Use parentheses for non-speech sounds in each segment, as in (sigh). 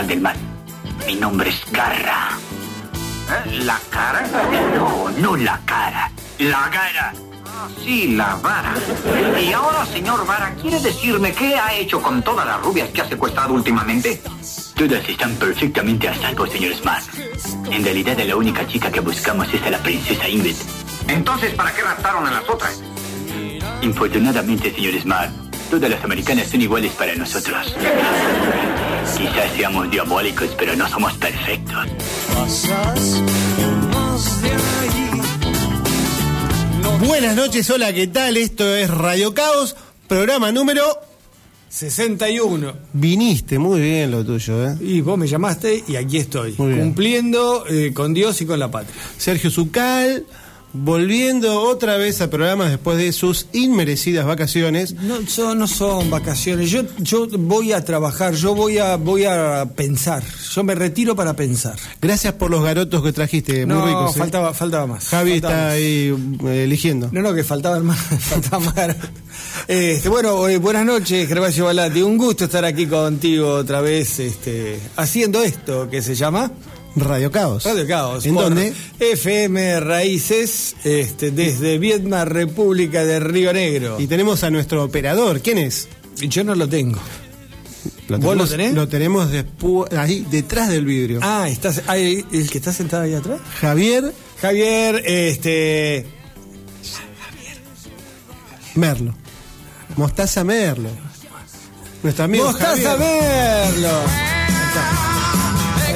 Internacional del Mal. Mi nombre es Garra. ¿Eh? ¿La cara? No, no la cara. La cara. Ah, sí, la vara. Y ahora, señor Vara, ¿quiere decirme qué ha hecho con todas las rubias que ha secuestrado últimamente? Todas están perfectamente a salvo, señor Smart. En realidad, la única chica que buscamos es a la princesa Ingrid. Entonces, ¿para qué raptaron a las otras? Infortunadamente, señor Smart, todas las americanas son iguales para nosotros. Quizás seamos diabólicos, pero no somos perfectos. Buenas noches, hola, ¿qué tal? Esto es Radio Caos, programa número... 61. Viniste, muy bien lo tuyo, ¿eh? Y vos me llamaste y aquí estoy. Cumpliendo eh, con Dios y con la patria. Sergio Zucal, volviendo otra vez a programas después de sus inmerecidas vacaciones. No son, no son vacaciones. Yo, yo voy a trabajar, yo voy a, voy a pensar. Yo me retiro para pensar. Gracias por los garotos que trajiste, muy no, ricos. ¿eh? faltaba, faltaba más. Javi faltaba está más. ahí eh, eligiendo. No, no, que faltaban más. (laughs) faltaba más. Este, bueno, eh, buenas noches, Gervasio Balati. Un gusto estar aquí contigo otra vez, este, haciendo esto que se llama Radio Caos. Radio Caos. ¿En dónde? FM Raíces, este, desde Vietnam, República de Río Negro. Y tenemos a nuestro operador, ¿quién es? Yo no lo tengo. Lo ¿Vos lo tenemos- tenés? Lo tenemos despu- ahí, detrás del vidrio. Ah, estás, el que está sentado ahí atrás. Javier Javier, este. Merlo. Mostaza Merlo. Nuestro amigo Mostaza Javier.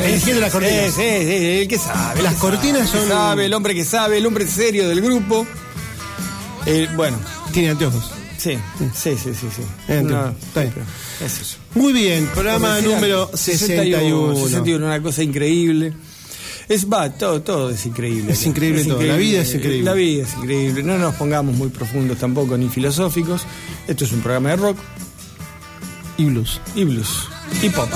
Verlo. Eligiendo las cortinas. Sí, sí, sí, el que sabe. el Las que cortinas sabe, el que son- sabe, el hombre que sabe, el hombre serio del grupo. Eh, bueno, Tiene anteojos. sí, sí, sí, sí. sí. Entiendo, está bien. es eso. Muy bien, programa decía, número 61. 61, una cosa increíble. Es va, todo, todo es increíble. Es increíble todo, la vida es increíble. La vida es increíble. No nos pongamos muy profundos tampoco ni filosóficos. Esto es un programa de rock Y blues. y blues y pop.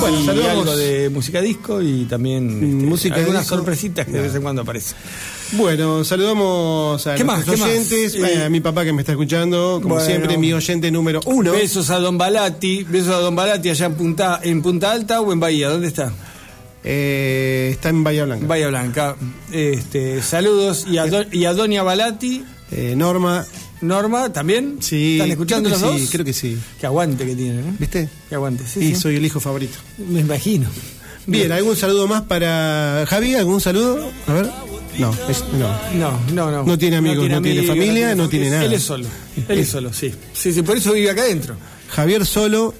Bueno, y saludamos- algo de música disco y también este, música algunas disco. sorpresitas que de vez en cuando aparecen. Bueno, saludamos a ¿Qué más? oyentes, Eh, eh, a mi papá que me está escuchando, como bueno. siempre, mi oyente número uno. Besos a Don Balati, besos a Don Balati allá en Punta, en Punta Alta o en Bahía, ¿dónde está? Eh, está en Bahía Blanca. Bahía Blanca. Este, saludos y a, Do- y a Doña Balati, Eh, Norma, Norma, ¿también? sí. ¿Están escuchando los dos? Sí, creo que sí. Qué aguante que tienen, ¿eh? ¿Viste? Qué aguante, sí, y sí. soy el hijo favorito. Me imagino. Bien, ¿algún saludo más para Javi? ¿Algún saludo? A ver. No, es- no. No, no, no. No tiene amigos, no tiene familia, no tiene nada. Él es solo. Él es solo, sí. Sí, sí, por eso vive acá adentro. Javier solo.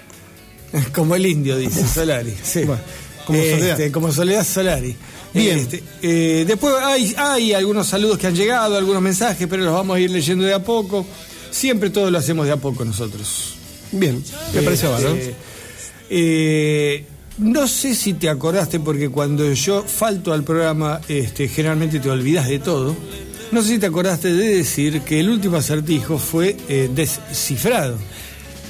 (laughs) Como el indio, dice Solari. Sí. Bueno, como Este, Soledad. Como Soledad Solari. Bien. Este, eh, después hay, hay algunos saludos que han llegado, algunos mensajes, pero los vamos a ir leyendo de a poco. Siempre todo lo hacemos de a poco nosotros. Bien, me parece Este, eh, no sé si te acordaste, porque cuando yo falto al programa, este, generalmente te olvidas de todo. No sé si te acordaste de decir que el último acertijo fue eh, descifrado.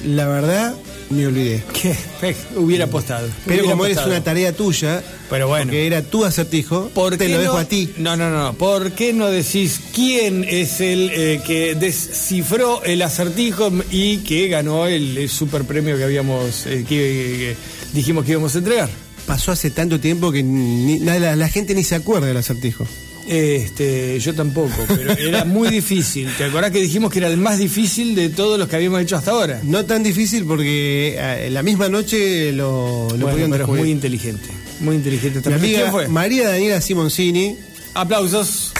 La verdad, me olvidé. Que eh, hubiera apostado. Pero hubiera como apostado. una tarea tuya, Pero bueno. porque era tu acertijo, ¿Por te qué lo dejo a ti. No, no, no. ¿Por qué no decís quién es el eh, que descifró el acertijo y que ganó el, el super premio que habíamos eh, que, que dijimos que íbamos a entregar? Pasó hace tanto tiempo que ni- la gente ni se acuerda del acertijo. Este, yo tampoco, pero era muy difícil. ¿Te acordás que dijimos que era el más difícil de todos los que habíamos hecho hasta ahora? No tan difícil porque eh, la misma noche lo, lo Bueno, pudieron pero es descubrir. muy inteligente. Muy inteligente Mi también. ¿Quién fue? María Daniela Simoncini, Aplausos.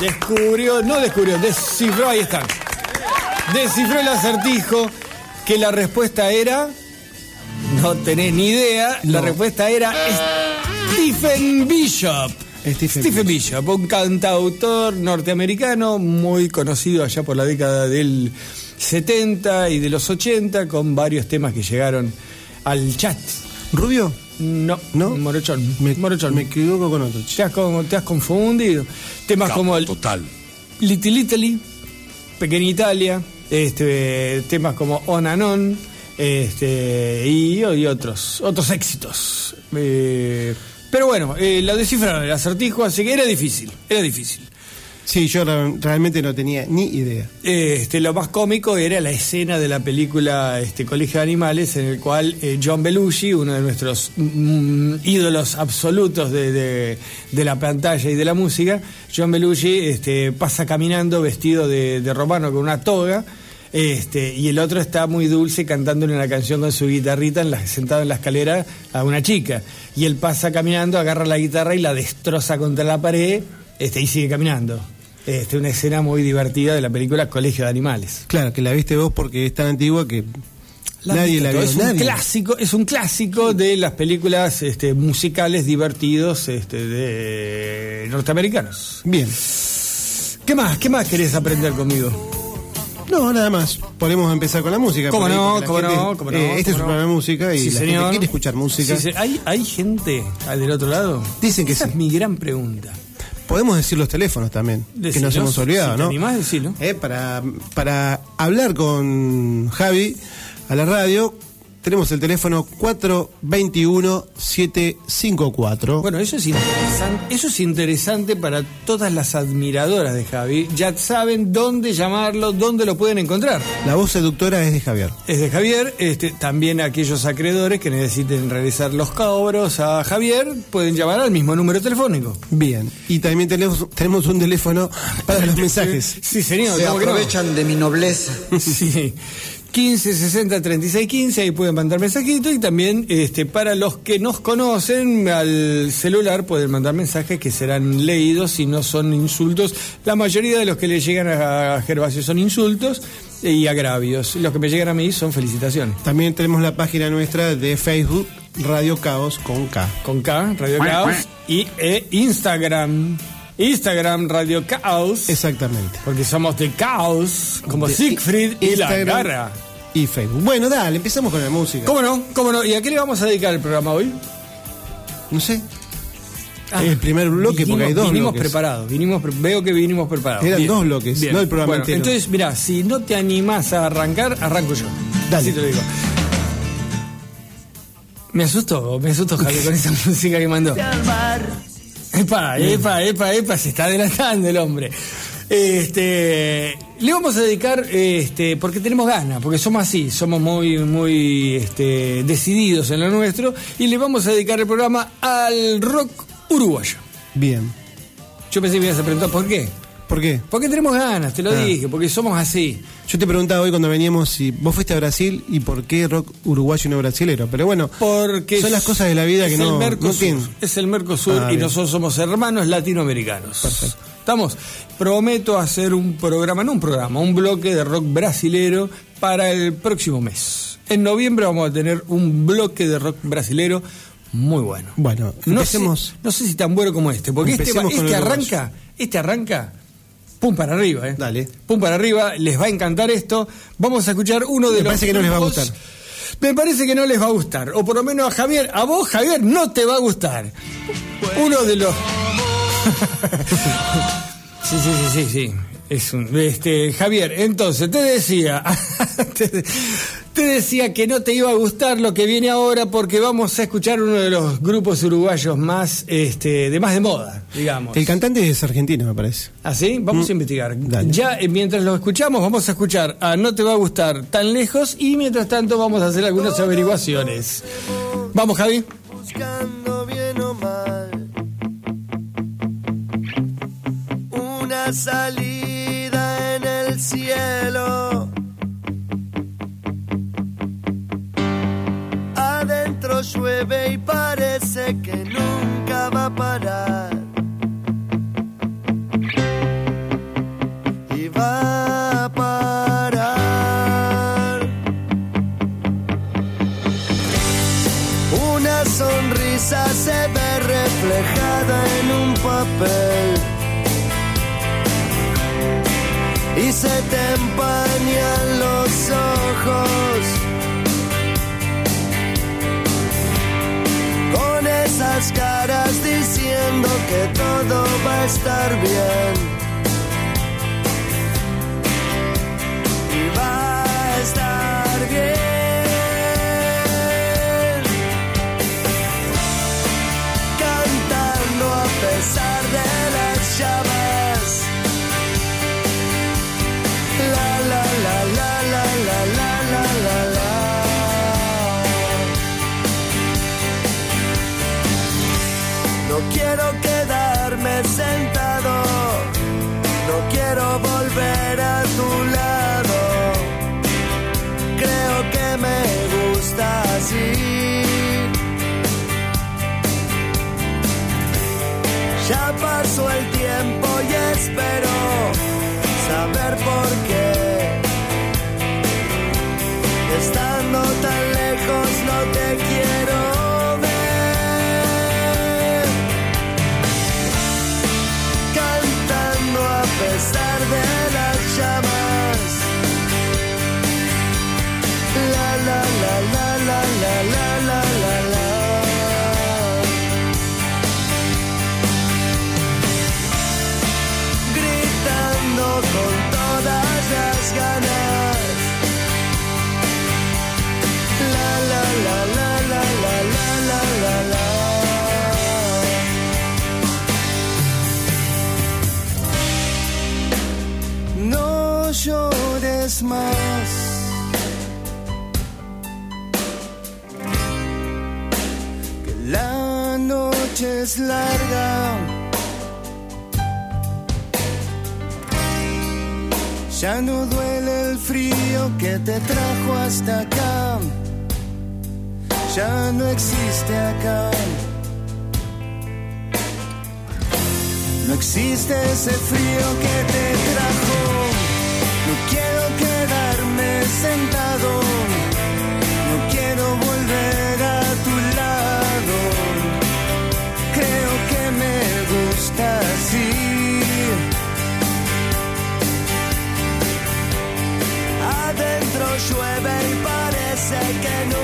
Descubrió, no descubrió, descifró, ahí están. Descifró el acertijo que la respuesta era. No tenés ni idea. La respuesta era Stephen Bishop. Stephen Bishop, un cantautor norteamericano muy conocido allá por la década del 70 y de los 80 con varios temas que llegaron al chat. ¿Rubio? No, ¿No? Morochón. Me, Morochón. me equivoco con otro. Te has, te has confundido. Temas como el Total. Little Italy, Pequeña Italia, este, temas como On and On, este, y, y otros, otros éxitos. Eh, Pero bueno, eh, lo descifraron el acertijo, así que era difícil, era difícil. Sí, yo realmente no tenía ni idea. Este, lo más cómico era la escena de la película este, Colegio de Animales, en el cual eh, John Belushi, uno de nuestros mm, ídolos absolutos de, de- de la pantalla y de la música, John Belushi este, pasa caminando vestido de, de romano con una toga. Este, y el otro está muy dulce cantándole una canción con su guitarrita en la- sentado en la escalera a una chica. Y él pasa caminando, agarra la guitarra y la destroza contra la pared este, y sigue caminando. Este, una escena muy divertida de la película Colegio de Animales. Claro, que la viste vos porque es tan antigua que nadie la vio. Es un clásico, es un clásico de las películas este, musicales divertidos este, de norteamericanos. Bien. ¿Qué más? ¿Qué más querés aprender conmigo? No, nada más. Podemos empezar con la música. ¿Cómo no? ¿Cómo gente- no? ¿Cómo no? eh, este es ¿Cómo un no? programa de música y Sí, la señor. gente quiere escuchar música. Sí. ¿Hay, ¿Hay gente al del otro lado? Dicen que Esa sí. es mi gran pregunta. Podemos decir los teléfonos también, que nos hemos olvidado, si te ¿no? animás, decilo. Eh, para, para hablar con Javi a la radio, tenemos el teléfono 421-754. Bueno, eso es interesante, eso es interesante para todas las admiradoras de Javi. Ya saben dónde llamarlo, dónde lo pueden encontrar. La voz seductora es de Javier. Es de Javier, este, también aquellos acreedores que necesiten realizar los cobros a Javier pueden llamar al mismo número telefónico. Bien. Y también tenemos, tenemos un teléfono para los (laughs) mensajes. Sí, señor. Se aprovechan de mi nobleza. (laughs) Sí. 15 60 36 15, ahí pueden mandar mensajitos y también este, para los que nos conocen al celular pueden mandar mensajes que serán leídos si no son insultos. La mayoría de los que le llegan a Gervasio son insultos y agravios. Los que me llegan a mí son felicitaciones. También tenemos la página nuestra de Facebook, Radio Caos con K. Con K, Radio Caos y e Instagram. Instagram Radio Caos. Exactamente. Porque somos de Caos, como De Siegfried y la Garra. Y Facebook. Bueno, dale, empezamos con la música. ¿Cómo no? ¿Cómo no? ¿Y a qué le vamos a dedicar el programa hoy? No sé. el primer bloque, vinimos, porque hay dos vinimos bloques. preparados, vinimos pre- veo que vinimos preparados. Eran dos bloques, no el programa Bueno, entero. Entonces, mira, si no te animás a arrancar, arranco yo. Dale. Así te lo digo. Me asustó, me asustó Javier con esa (laughs) música que mandó. Epa, epa, epa, epa, se está adelantando el hombre. Este, le vamos a dedicar, este, porque tenemos ganas, porque somos así, somos muy, muy, este, decididos en lo nuestro, y le vamos a dedicar el programa al rock uruguayo. Bien. Yo pensé que me ibas a preguntar por qué. ¿Por qué? Porque tenemos ganas, te lo Ah. dije, porque somos así. Yo te preguntaba hoy cuando veníamos si vos fuiste a Brasil y por qué rock uruguayo y no brasilero. Pero bueno, Porque son las cosas de la vida es que no, no Mercosur, tienen. Es el Mercosur Ah, y bien. nosotros somos hermanos latinoamericanos. Perfecto. ¿Estamos? Prometo hacer un programa, no un programa, un bloque de rock brasilero para el próximo mes. En noviembre vamos a tener un bloque de rock brasilero muy bueno. Bueno, No empecemos. sé, no sé si tan bueno como este, porque este, este arranca, este arranca, pum para arriba, ¿eh? Dale. Pum para arriba, les va a encantar esto. Vamos a escuchar uno de Me los. parece que no les va a gustar. Me parece que no les va a gustar, o por lo menos a Javier, a vos Javier no te va a gustar. Uno de los. (laughs) sí, sí, sí, sí, sí. Es un, este, Javier, entonces te decía, (laughs) te, te decía que no te iba a gustar lo que viene ahora porque vamos a escuchar uno de los grupos uruguayos más, este, de más de moda, digamos. El cantante es argentino, me parece. ¿Así? Vamos a investigar. Mm. dale. Ya eh, mientras lo escuchamos, vamos a escuchar a No te va a gustar tan lejos y mientras tanto vamos a hacer algunas averiguaciones. Vamos, Javi. buscando bien o mal una salida cielo. Adentro llueve y parece que nunca va a parar. Y va a parar. Una sonrisa se ve reflejada en un papel y se te empañan los ojos. Con esas caras diciendo que todo va a estar bien. Y va a estar bien quiero quedarme sentado, no quiero volver a larga. Ya no duele el frío que te trajo hasta acá. Ya no existe acá. No existe ese frío que te trajo. No quiero quedarme sentado. Llueve y parece que nunca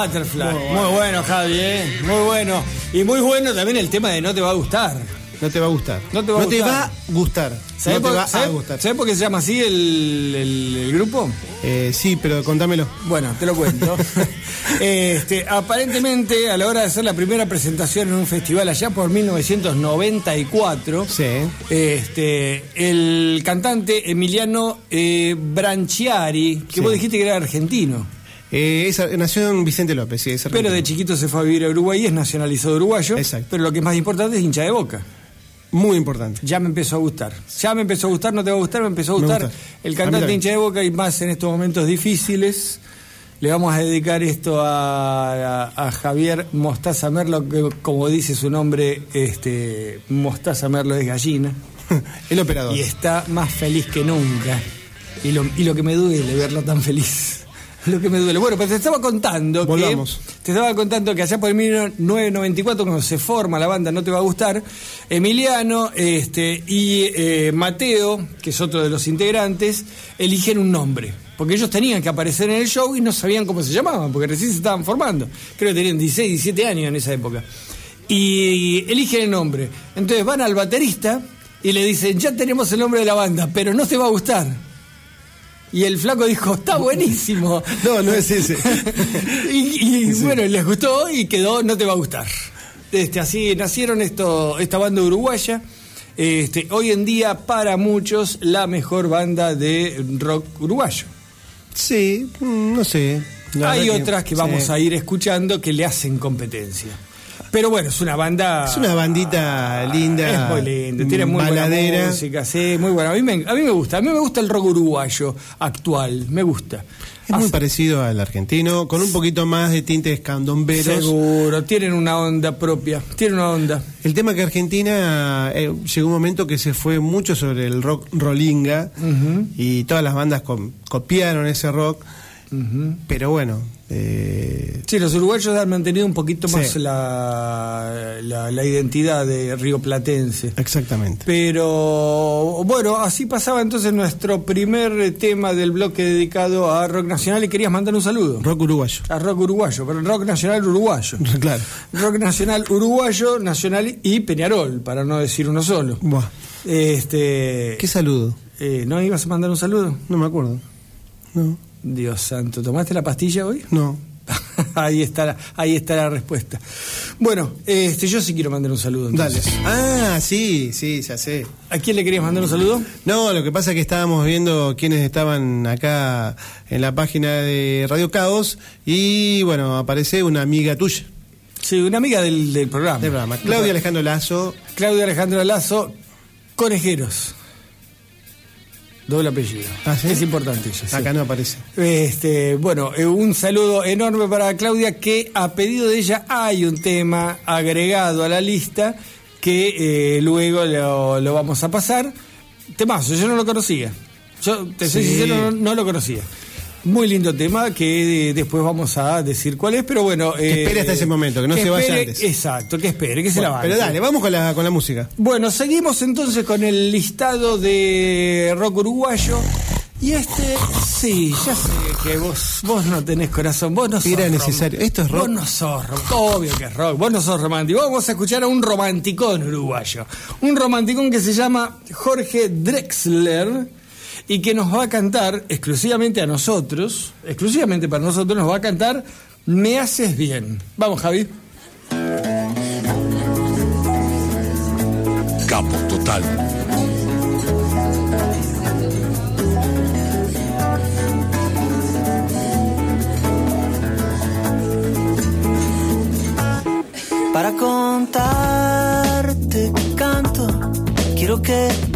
Butterfly. Muy Muy bueno. bueno. Javi, ¿eh? Muy bueno. Y muy bueno también el tema de no te va a gustar. No te va a gustar. No te va a gustar. va a gustar. ¿Sabés No te por, va a gustar. sabés por qué se llama así el, el- el grupo? Eh, sí, pero contámelo. Bueno, te lo cuento. (laughs) este, aparentemente, a la hora de hacer la primera presentación en un festival allá por 1994, Sí. este, el cantante Emiliano eh, Branchiari, que Sí. vos dijiste que era argentino, Eh, es- nació en Vicente López, sí, es pero de chiquito se fue a vivir a Uruguay y es nacionalizado uruguayo. Exacto. Pero lo que es más importante es hincha de boca. Muy importante. Ya me empezó a gustar. Ya me empezó a gustar, no te va a gustar, me empezó a gustar. gusta. El cantante hincha de boca y más en estos momentos difíciles. Le vamos a dedicar esto a, a- a Javier Mostaza Merlo, que como dice su nombre, este, Mostaza Merlo es gallina. (laughs) El operador. Y está más feliz que nunca. Y lo, y lo que me duele verla tan feliz. Lo que me duele. Bueno, pues te estaba contando Volvamos. que. Te estaba contando que allá por el 1994, cuando se forma la banda No Te Va a Gustar, Emiliano este, y eh, Mateo, que es otro de los integrantes, eligen un nombre. Porque ellos tenían que aparecer en el show y no sabían cómo se llamaban, porque recién se estaban formando. Creo que tenían 16, 17 años en esa época. Y eligen el nombre. Entonces van al baterista y le dicen, ya tenemos el nombre de la banda, pero no te va a gustar. Y el flaco dijo, está buenísimo. No, no es ese. (laughs) y y, bueno, les gustó y quedó, no te va a gustar. Este, así nacieron esto, esta banda uruguaya. Este, hoy en día, para muchos, la mejor banda de rock uruguayo. Sí, mm, no sé. Hay otras que vamos sí. a ir escuchando que le hacen competencia. Pero bueno, es una banda. Es una bandita linda. Es muy lindo, tiene muy baladera. buena música, sí, muy buena. A mí, me, a mí me gusta, a mí me gusta el rock uruguayo actual, me gusta. Es muy parecido al argentino, con un poquito más de tintes candomberos. Seguro, tienen una onda propia, tienen una onda. El tema que Argentina eh, llegó un momento que se fue mucho sobre el rock rollinga y todas las bandas copiaron ese rock, pero bueno, eh, Sí, los uruguayos han mantenido un poquito más Sí. la, la, la identidad de rioplatense. exactamente. Pero bueno, así pasaba entonces nuestro primer tema del bloque dedicado a rock nacional y querías mandar un saludo. Rock uruguayo. A rock uruguayo, pero rock nacional uruguayo. (laughs) Claro. Rock nacional uruguayo, nacional y Peñarol, para no decir uno solo. Buah, Este, qué saludo. eh, ¿No ibas a mandar un saludo? No me acuerdo. No, Dios santo, ¿tomaste la pastilla hoy? no. (laughs) ahí está la, ahí está la respuesta. Bueno, este, yo sí quiero mandar un saludo. Dale. entonces. Ah, sí, sí, ya sé. ¿A quién le querías mandar un saludo? No, lo que pasa es que estábamos viendo quiénes estaban acá en la página de Radio Caos y bueno, aparece una amiga tuya Sí, una amiga del, del programa. del programa, Claudia Alejandro Lazo. Claudia Alejandro Lazo, Conejeros. Doble apellido. Ah, ¿sí? Es importante sí. Acá no aparece. Este, bueno, eh, un saludo enorme para Claudia que a pedido de ella hay un tema agregado a la lista que eh, luego lo, lo vamos a pasar. Temazo, yo no lo conocía. Yo, te soy Sí. sincero, no, no lo conocía. Muy lindo tema que eh, después vamos a decir cuál es, pero bueno. Que espere hasta ese momento, que no se vaya espere- antes. Exacto, que espere, que se la banque. pero dale, vamos con la, con la música. Bueno, seguimos entonces con el listado de rock uruguayo. Y este, sí, ya sé que vos, vos no tenés corazón, vos no sos Era necesario. Esto es rock. Vos no sos rock, obvio que es rock, vos no sos romántico. Vamos a escuchar a un romanticón uruguayo. Un romanticón que se llama Jorge Drexler y que nos va a cantar exclusivamente a nosotros, exclusivamente para nosotros, nos va a cantar Me haces bien. Vamos, Javi. Capo total. Para contarte canto, quiero que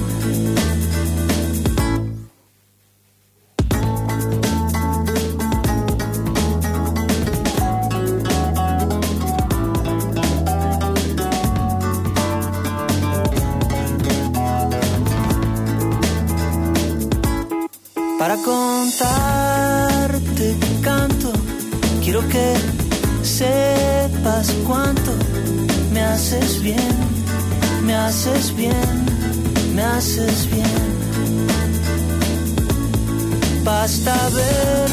Haces bien, me haces bien. Basta ver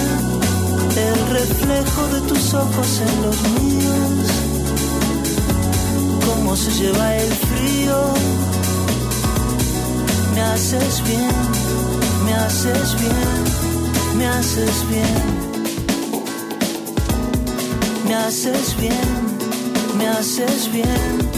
el reflejo de tus ojos en los míos, cómo se lleva el frío. Me haces bien, me haces bien, me haces bien. Me haces bien, me haces bien,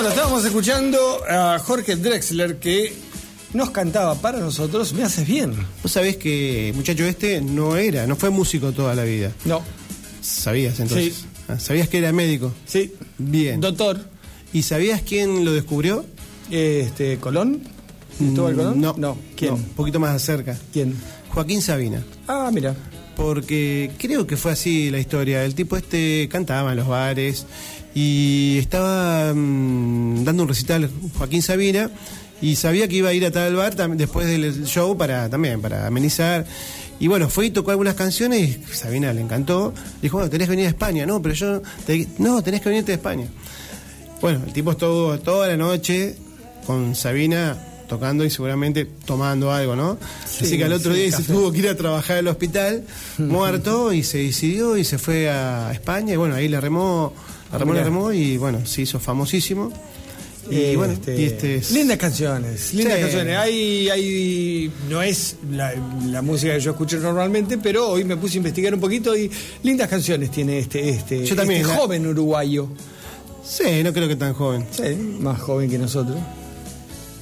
Bueno, estábamos escuchando a Jorge Drexler que nos cantaba para nosotros Me haces bien. Vos sabés que muchacho este no era, no fue músico toda la vida. No, ¿Sabías entonces? Sí. Ah, ¿Sabías que era médico? sí. Bien. Doctor, ¿Y sabías quién lo descubrió? este, Colón. ¿Cristóbal Colón? Mm, No. No. ¿Quién? No, un poquito más cerca. ¿Quién? Joaquín Sabina. Ah, mira. Porque creo que fue así la historia. El tipo este cantaba en los bares y estaba mm, dando un recital Joaquín Sabina y sabía que iba a ir a tal bar después del show para también para amenizar. Y bueno, fue y tocó algunas canciones y Sabina le encantó. Dijo, bueno, tenés que venir a España. No, pero yo... te- no, tenés que venirte de España. Bueno, el tipo estuvo toda la noche con Sabina tocando y seguramente tomando algo, ¿no? Así que al otro sí, día se tuvo que ir a trabajar al hospital, (laughs) muerto, y se decidió y se fue a España. Y bueno, ahí le remó, la remó, Mirá. le remó y bueno, se hizo famosísimo. Y bueno, y este es- Lindas canciones, lindas Sí. canciones. Hay, hay, no es la, la música que yo escucho normalmente, pero hoy me puse a investigar un poquito y lindas canciones tiene este, este, Yo también, este joven uruguayo. Sí, no creo que tan joven. Sí, más joven que nosotros.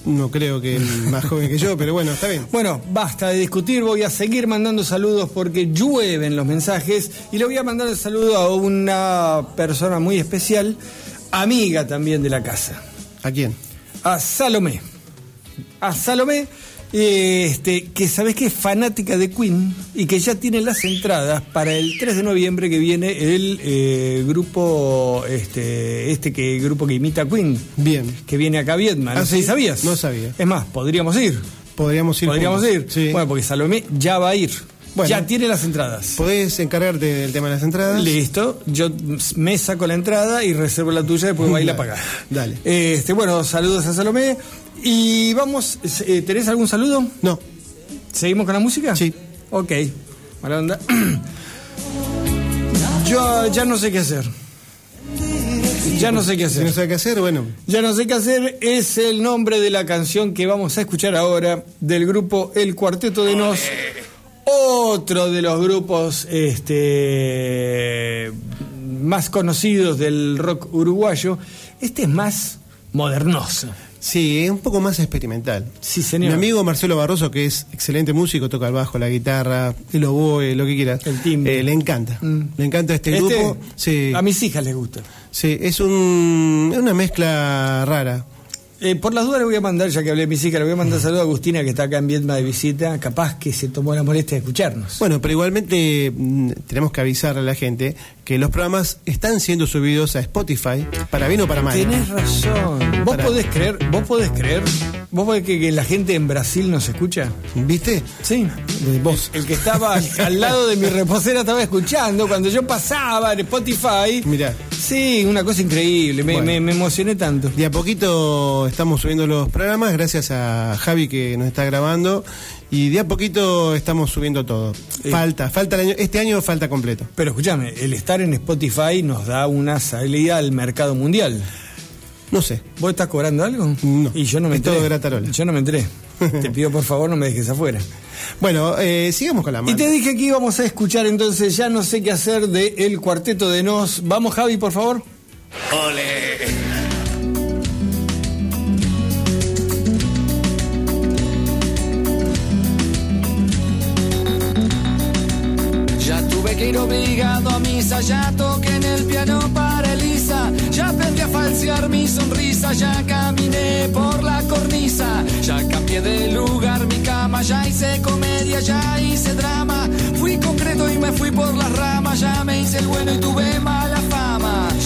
No creo que más joven que yo, pero bueno, está bien. Bueno, basta de discutir, voy a seguir mandando saludos porque llueven los mensajes y le voy a mandar el saludo a una persona muy especial, amiga también de la casa, ¿A quién? a Salomé. A Salomé, este, que sabes que es fanática de Queen y que ya tiene las entradas para el 3 de noviembre que viene el eh, grupo, este, este que grupo que imita a Queen, Bien. que viene acá a Vietnam. No ¿Ah, sé si sí? sabías. No sabía. Es más, podríamos ir. Podríamos ir. Podríamos juntos. ir. Sí. Bueno, porque Salomé ya va a ir. Bueno. ya tiene las entradas. Podés encargarte del tema de las entradas. Listo, yo me saco la entrada y reservo la tuya, después va a ir a Dale, pagar. dale. Este, bueno, saludos a Salomé. Y vamos, eh, ¿tenés algún saludo? No, ¿Seguimos con la música? Sí. Ok, mala onda. (clears throat) Yo ya no sé qué hacer. Ya no sé qué si no hacer. sabe qué hacer, bueno. Ya no sé qué hacer es el nombre de la canción que vamos a escuchar ahora del grupo El Cuarteto de Nos. Otro de los grupos este, más conocidos del rock uruguayo. Este es más modernoso. Sí, es un poco más experimental. Sí, señor. Mi amigo Marcelo Barroso, que es excelente músico, toca el bajo, la guitarra, el oboe, lo que quieras. El timbre. Eh, le encanta. Mm. Le encanta este, Este, grupo. Sí, A mis hijas les gusta. sí, es un, es una mezcla rara. Eh, por las dudas le voy a mandar, ya que hablé de mis hijas, le voy a mandar saludo a Agustina que está acá en Vietnam de visita, capaz que se tomó la molestia de escucharnos. Bueno, pero igualmente mm, tenemos que avisarle a la gente que los programas están siendo subidos a Spotify, para bien o para mal. Tenés razón. ¿Vos podés creer, vos podés creer, vos podés que, que la gente en Brasil nos escucha? ¿Viste? Sí. De vos. El que estaba al lado de mi reposera estaba escuchando cuando yo pasaba en Spotify. Mirá. Sí, una cosa increíble, me, Bueno. me- me emocioné tanto. De a poquito estamos subiendo los programas, gracias a Javi que nos está grabando. Y de a poquito estamos subiendo todo. Falta, falta el año, este año falta completo. Pero escúchame, el estar en Spotify nos da una salida al mercado mundial. No sé. ¿Vos estás cobrando algo? No, Y yo no me es enteré. todo gratarola. Yo no me enteré. (laughs) Te pido por favor no me dejes afuera. Bueno, eh, sigamos con la Y mano. te dije que íbamos a escuchar entonces, ya no sé qué hacer de El Cuarteto de Nos. Vamos Javi, por favor. Ya ir obligado a misa, ya toqué en el piano para Elisa, ya aprendí a falsear mi sonrisa, ya caminé por la cornisa, ya cambié de lugar mi cama, ya hice comedia, ya hice drama, fui concreto y me fui por las ramas, ya me hice el bueno y tuve mala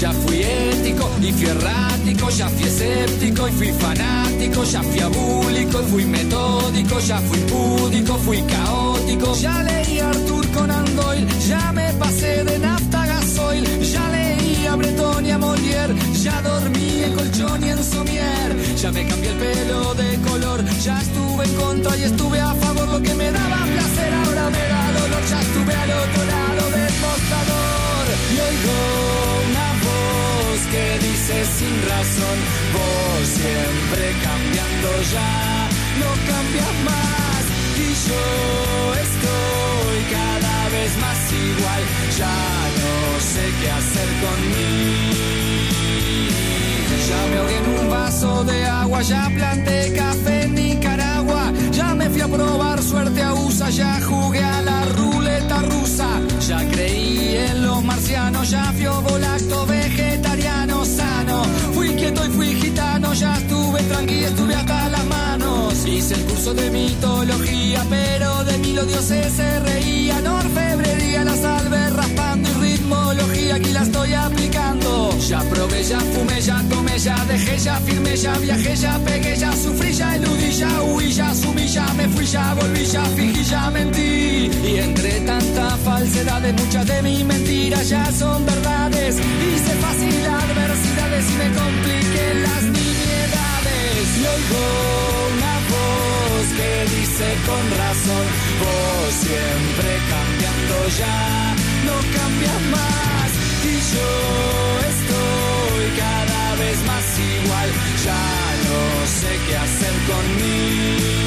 ya fui ético y fui errático, ya fui escéptico y fui fanático, ya fui abúlico y fui metódico, ya fui púdico, fui caótico, ya leí a Arthur Conan Doyle, ya me pasé de nafta gasoil, ya leí a Breton y a Molière, ya dormí en colchón y en somier, ya me cambié el pelo de color, ya estuve en contra y estuve a favor, lo que me daba placer ahora me da dolor, ya estuve al otro lado del mostrador y oigo que dice sin razón, vos siempre cambiando ya, no cambias más y yo estoy cada vez más igual, ya no sé qué hacer conmigo. Ya me ahogué en un vaso de agua, ya planté café en Nicaragua, ya me fui a probar suerte a USA, ya jugué a la ruleta rusa, ya creí en los marcianos, ya fui volacto ya estuve tranquilo, estuve hasta las manos, hice el curso de mitología, pero de mí los dioses se reían, orfebrería, la salve raspando y ritmología, aquí la estoy aplicando, ya probé, ya fumé, ya tomé, ya dejé, ya firmé, ya viajé, ya pegué, ya sufrí, ya eludí, ya huí, ya sumí, ya me fui, ya volví, ya fingí, ya mentí. Y entre tanta falsedad de muchas de mis mentiras ya son verdades. Hice fácil adversidades y me compliqué las. Y oigo una voz que dice con razón, vos siempre cambiando ya, no cambias más. Y yo estoy cada vez más igual, ya no sé qué hacer conmigo.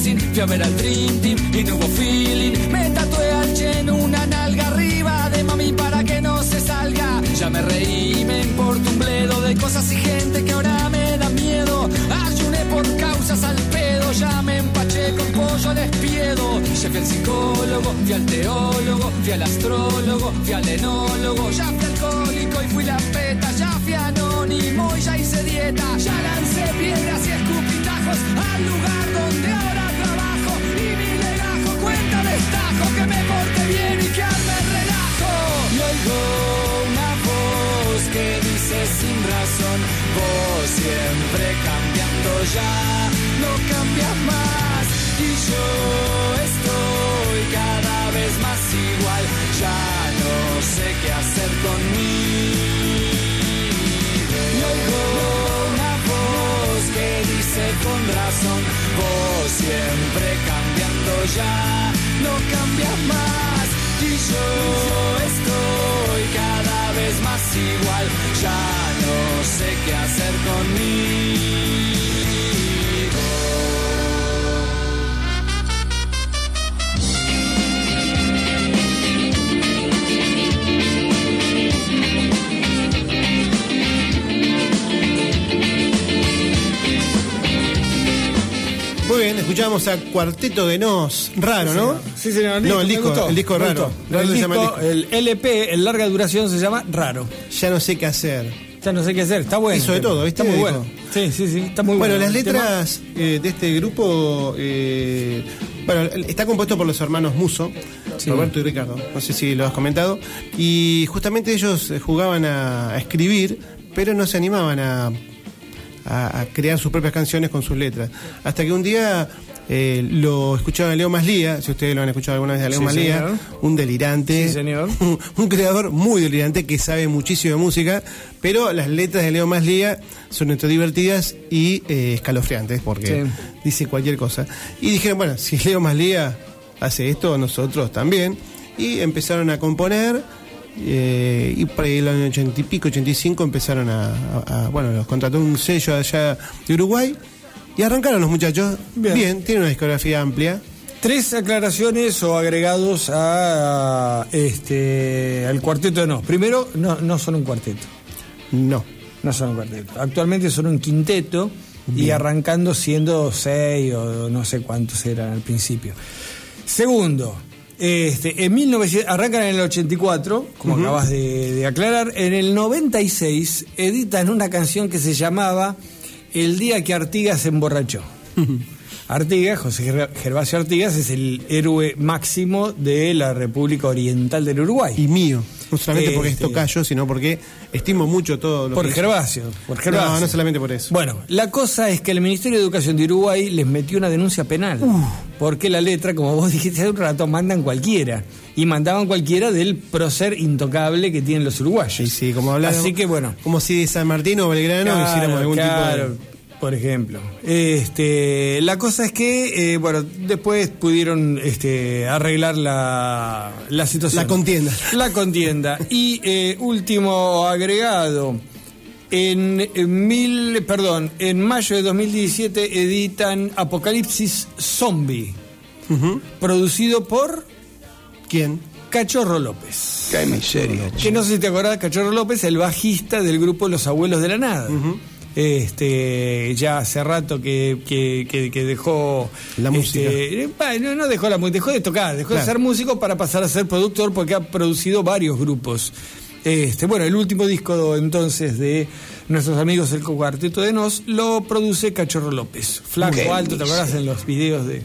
Fui a ver al Dream Team y no hubo feeling. Me tatué al Chen una nalga arriba de mami para que no se salga. Ya me reí, me importa un bledo de cosas y gente que ahora me da miedo. Ayuné por causas al pedo, ya me empaché con pollo despiedo. Ya fui al psicólogo, fui al teólogo, fui al astrólogo, fui al enólogo. Ya fui alcohólico y fui la peta, ya fui anónimo y ya hice dieta. Ya lancé piedras y escupitajos al lugar donde ahora que me porte bien y que arme relajo. Y oigo una voz que dice sin razón, vos siempre cambiando ya, no cambias más. Y yo estoy cada vez más igual, ya no sé qué hacer conmigo. Y oigo una voz que dice con razón, vos siempre cambiando ya, no cambias más. Y yo estoy cada vez más igual, ya no sé qué hacer. Muy bien, escuchamos a Cuarteto de Nos. Raro, ¿no? Sí, señor. No, el disco, el disco raro. el, el el LP, en larga duración, se llama Raro. Ya no sé qué hacer. Ya no sé qué hacer, está bueno. Hizo de el todo, ¿viste? Está muy bueno. Sí, sí, sí, está muy Bueno, bueno. las El letras eh, de este grupo, eh, Bueno, está compuesto por los hermanos Muso, Roberto y Ricardo. No sé si lo has comentado. Y justamente ellos eh, jugaban a, a escribir, pero no se animaban a, a- a crear sus propias canciones con sus letras. Hasta que un día eh, lo escuchaban a Leo Maslía, si ustedes lo han escuchado alguna vez a Leo Sí, Maslía, señor. un delirante. Sí, señor. (laughs) Un, un creador muy delirante que sabe muchísimo de música, pero las letras de Leo Maslía son entre divertidas y eh, escalofriantes, porque Sí. dice cualquier cosa. Y dijeron, bueno, si Leo Maslía hace esto, nosotros también. Y empezaron a componer. Eh, y por ahí el año 80 y pico, 85 empezaron a, a- a- bueno, los contrató un sello allá de Uruguay y arrancaron los muchachos. Bien. Bien, tienen una discografía amplia. Tres aclaraciones o agregados a este al cuarteto de no. Primero, no, no son un cuarteto. No. No son un cuarteto. Actualmente son un quinteto y arrancando siendo seis o no sé cuántos eran al principio. Segundo, este, en 1900, arrancan en el 84, como acabas de, de aclarar. En el 96 editan una canción que se llamaba El día que Artigas se emborrachó. Artigas, José Ger- Gervasio Artigas, es el héroe máximo de la República Oriental del Uruguay. Y mío. No solamente porque es Este- tocayo, sino porque estimo mucho todo lo Por que. Gervasio, por Gervasio. No, no solamente por eso. Bueno, la cosa es que el Ministerio de Educación de Uruguay les metió una denuncia penal. Porque la letra, como vos (laughs) dijiste hace un rato, mandan cualquiera. Y mandaban cualquiera del prócer intocable que tienen los uruguayos. Sí, sí, como hablar. Así que bueno. Como si de San Martín o Belgrano Claro, hiciéramos algún claro, tipo de. Por ejemplo. Este, la cosa es que, eh, bueno, después pudieron este, arreglar la, la situación. La contienda. La contienda. Y eh, último agregado. En, en mil, perdón, en mayo de 2017 editan Apocalipsis Zombie, producido por ¿Quién? Cachorro López. Qué miseria. Que no sé si te acordás, Cachorro López, el bajista del grupo Los Abuelos de la Nada. Este, ya hace rato que, que, que- que dejó La música. este, bah, no, dejó la música, dejó de tocar, dejó de ser músico para pasar a ser productor porque ha producido varios grupos. Este, bueno, el último disco entonces de nuestros amigos el Cuarteto de Nos lo produce Cachorro López. Flaco, alto, ¿te acordás en los videos de,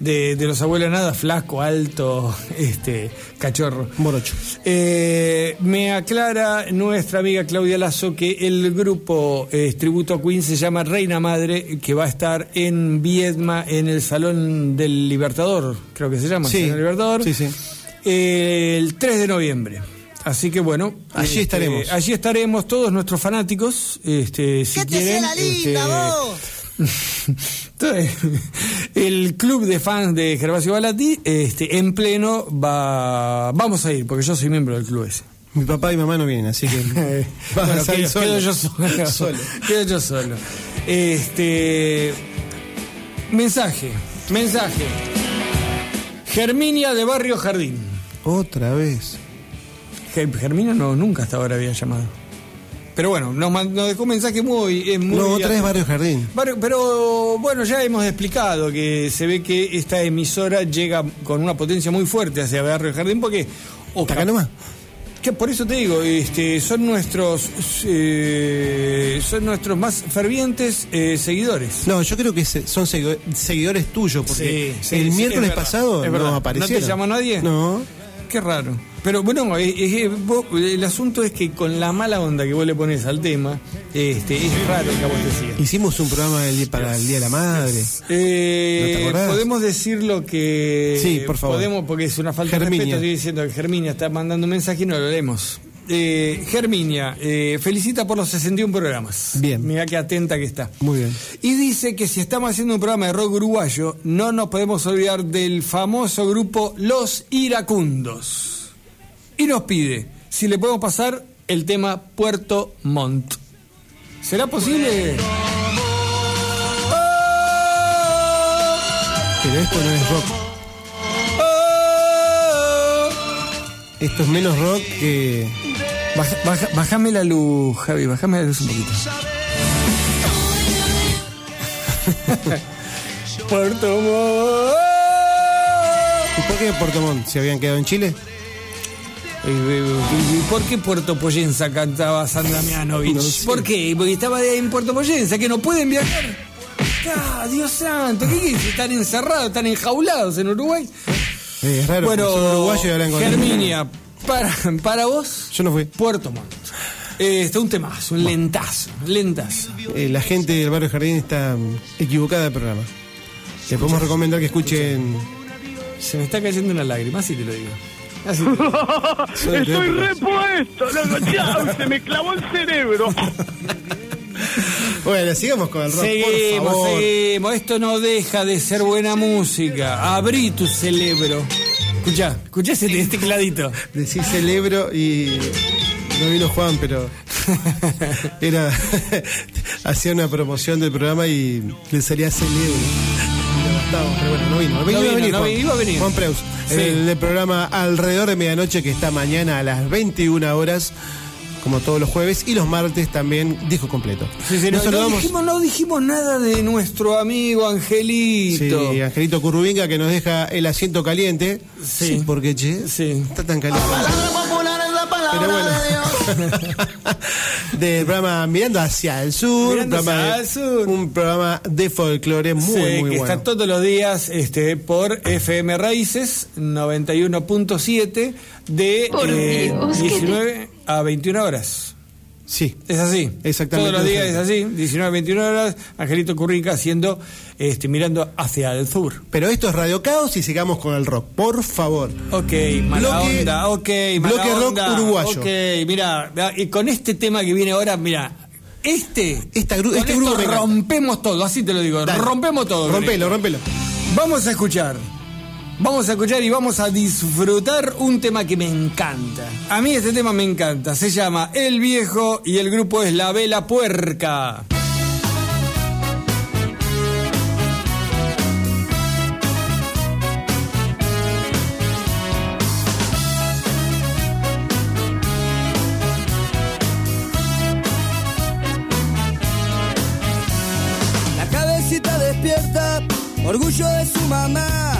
de, de los abuelos nada? Flaco, alto, (laughs) este, cachorro. Morocho. Eh, me aclara nuestra amiga Claudia Lazo que el grupo eh, Tributo a Queen se llama Reina Madre, que va a estar en Viedma, en el Salón del Libertador, creo que se llama, Sí. Salón del Libertador, Sí, sí. eh, el 3 de noviembre. Así que bueno, Allí este, estaremos. allí estaremos todos nuestros fanáticos, este, si quieren. este, entonces, (laughs) el club de fans de Gervasio Balati, este, en pleno va, vamos a ir, porque yo soy miembro del club ese. Mi papá y mamá no vienen, así que. (laughs) Bueno, quedo, solo. quedo yo solo. (laughs) Solo. Quedo yo solo. Este mensaje, mensaje. Germinia de Barrio Jardín. Otra vez. Ge- Germinia no, nunca hasta ahora había llamado. Pero bueno, nos, dejó un mensaje muy, eh, muy No, otra vez Barrio Jardín. Barrio- pero bueno, ya hemos explicado que se ve que esta emisora llega con una potencia muy fuerte hacia Barrio Jardín porque o ¿Está acá nomás? que por eso te digo, este, son nuestros eh, son nuestros más fervientes eh, seguidores. No, yo creo que se- son seguidor- seguidores tuyos, porque Sí, sí, el sí, miércoles es verdad, pasado es no ¿No aparecieron. te llamó nadie? No. Qué raro. Pero bueno, es- es- vos- el asunto es que con la mala onda que vos le pones al tema, este, es raro que a vos te sigan. Hicimos un programa del día- para el Día de la Madre. Eh, ¿No te acordás? podemos decir lo que Sí, por favor. podemos porque es una falta de respeto estoy diciendo que Germinia está mandando un mensaje y no lo leemos Eh, Germinia eh, felicita por los 61 programas Bien. mira qué atenta que está Muy bien. y dice que si estamos haciendo un programa de rock uruguayo no nos podemos olvidar del famoso grupo Los Iracundos y nos pide si le podemos pasar el tema Puerto Montt ¿será posible? Pero esto no es rock. Esto es menos rock que. Baja- baja- bájame la luz, Javi, bájame la luz un poquito. (laughs) Puerto Montt. ¿Y por qué Puerto Montt? ¿Se habían quedado en Chile? ¿Y por qué Puerto Poyenza cantaba Sandra Mianovich? No sé. ¿Por qué? Porque estaba en Puerto Poyenza, que no pueden viajar. acá, Dios santo. ¿Qué decir? ¿Están encerrados, están enjaulados en Uruguay? Eh, es raro. bueno, Germinia, para, para vos, Yo no fui. Puerto Montt. Eh, está un temazo, un lentazo, lentazo. Eh, la gente del barrio Jardín está equivocada del programa. Les podemos recomendar que escuchen. Se me está cayendo una lágrima, así te lo digo. Así (laughs) Estoy repuesto, loco, chao, se me clavó el cerebro. Bueno, sigamos con el rock, por Seguimos, favor. seguimos. Esto no deja de ser buena música. Abrí tu cerebro. Escuchá, escuchá ese este tecladito. Decís celebro y. No vino Juan, pero. (laughs) Era. (laughs) Hacía una promoción del programa y le salía celebro. Gastaba, pero bueno, no vino. No, vino, iba a venir, no Juan. iba a venir. Juan Preus. Sí. El programa Alrededor de Medianoche, que está mañana a las 21 horas, como todos los jueves, y los martes también, disco completo. Sí, sí, no, Nos no saludamos- dijimos, no dijimos nada de nuestro amigo Angelito. Sí, Angelito Currubinga que nos deja el asiento caliente. Sí. porque che, Sí. está tan caliente. Pero bueno, del (laughs) programa Mirando hacia el sur, Mirando programa, hacia el sur. un programa de folclore muy, Sí, muy que bueno. está todos los días este, por FM Raíces 91.7 de Por eh, Dios, ¿qué te- 19 a 21 horas. Sí, Es así. Exactamente. Todos los días es así. 19 a 21 horas, Angelito Currica haciendo, este, mirando hacia el sur. pero esto es Radio Caos y sigamos con el rock, por favor. Ok, mala Bloque- onda, ok, mala bloque rock uruguayo. Ok, mira, y con este tema que viene ahora, mira, este, Esta gru- este grupo rompemos todo, así te lo digo, Dale. rompemos todo. Rompelo, rompelo. Vamos a escuchar. Vamos a escuchar y vamos a disfrutar un tema que me encanta. A mí este tema me encanta. Se llama El Viejo y el grupo es La Vela Puerca. La cabecita despierta, orgullo de su mamá.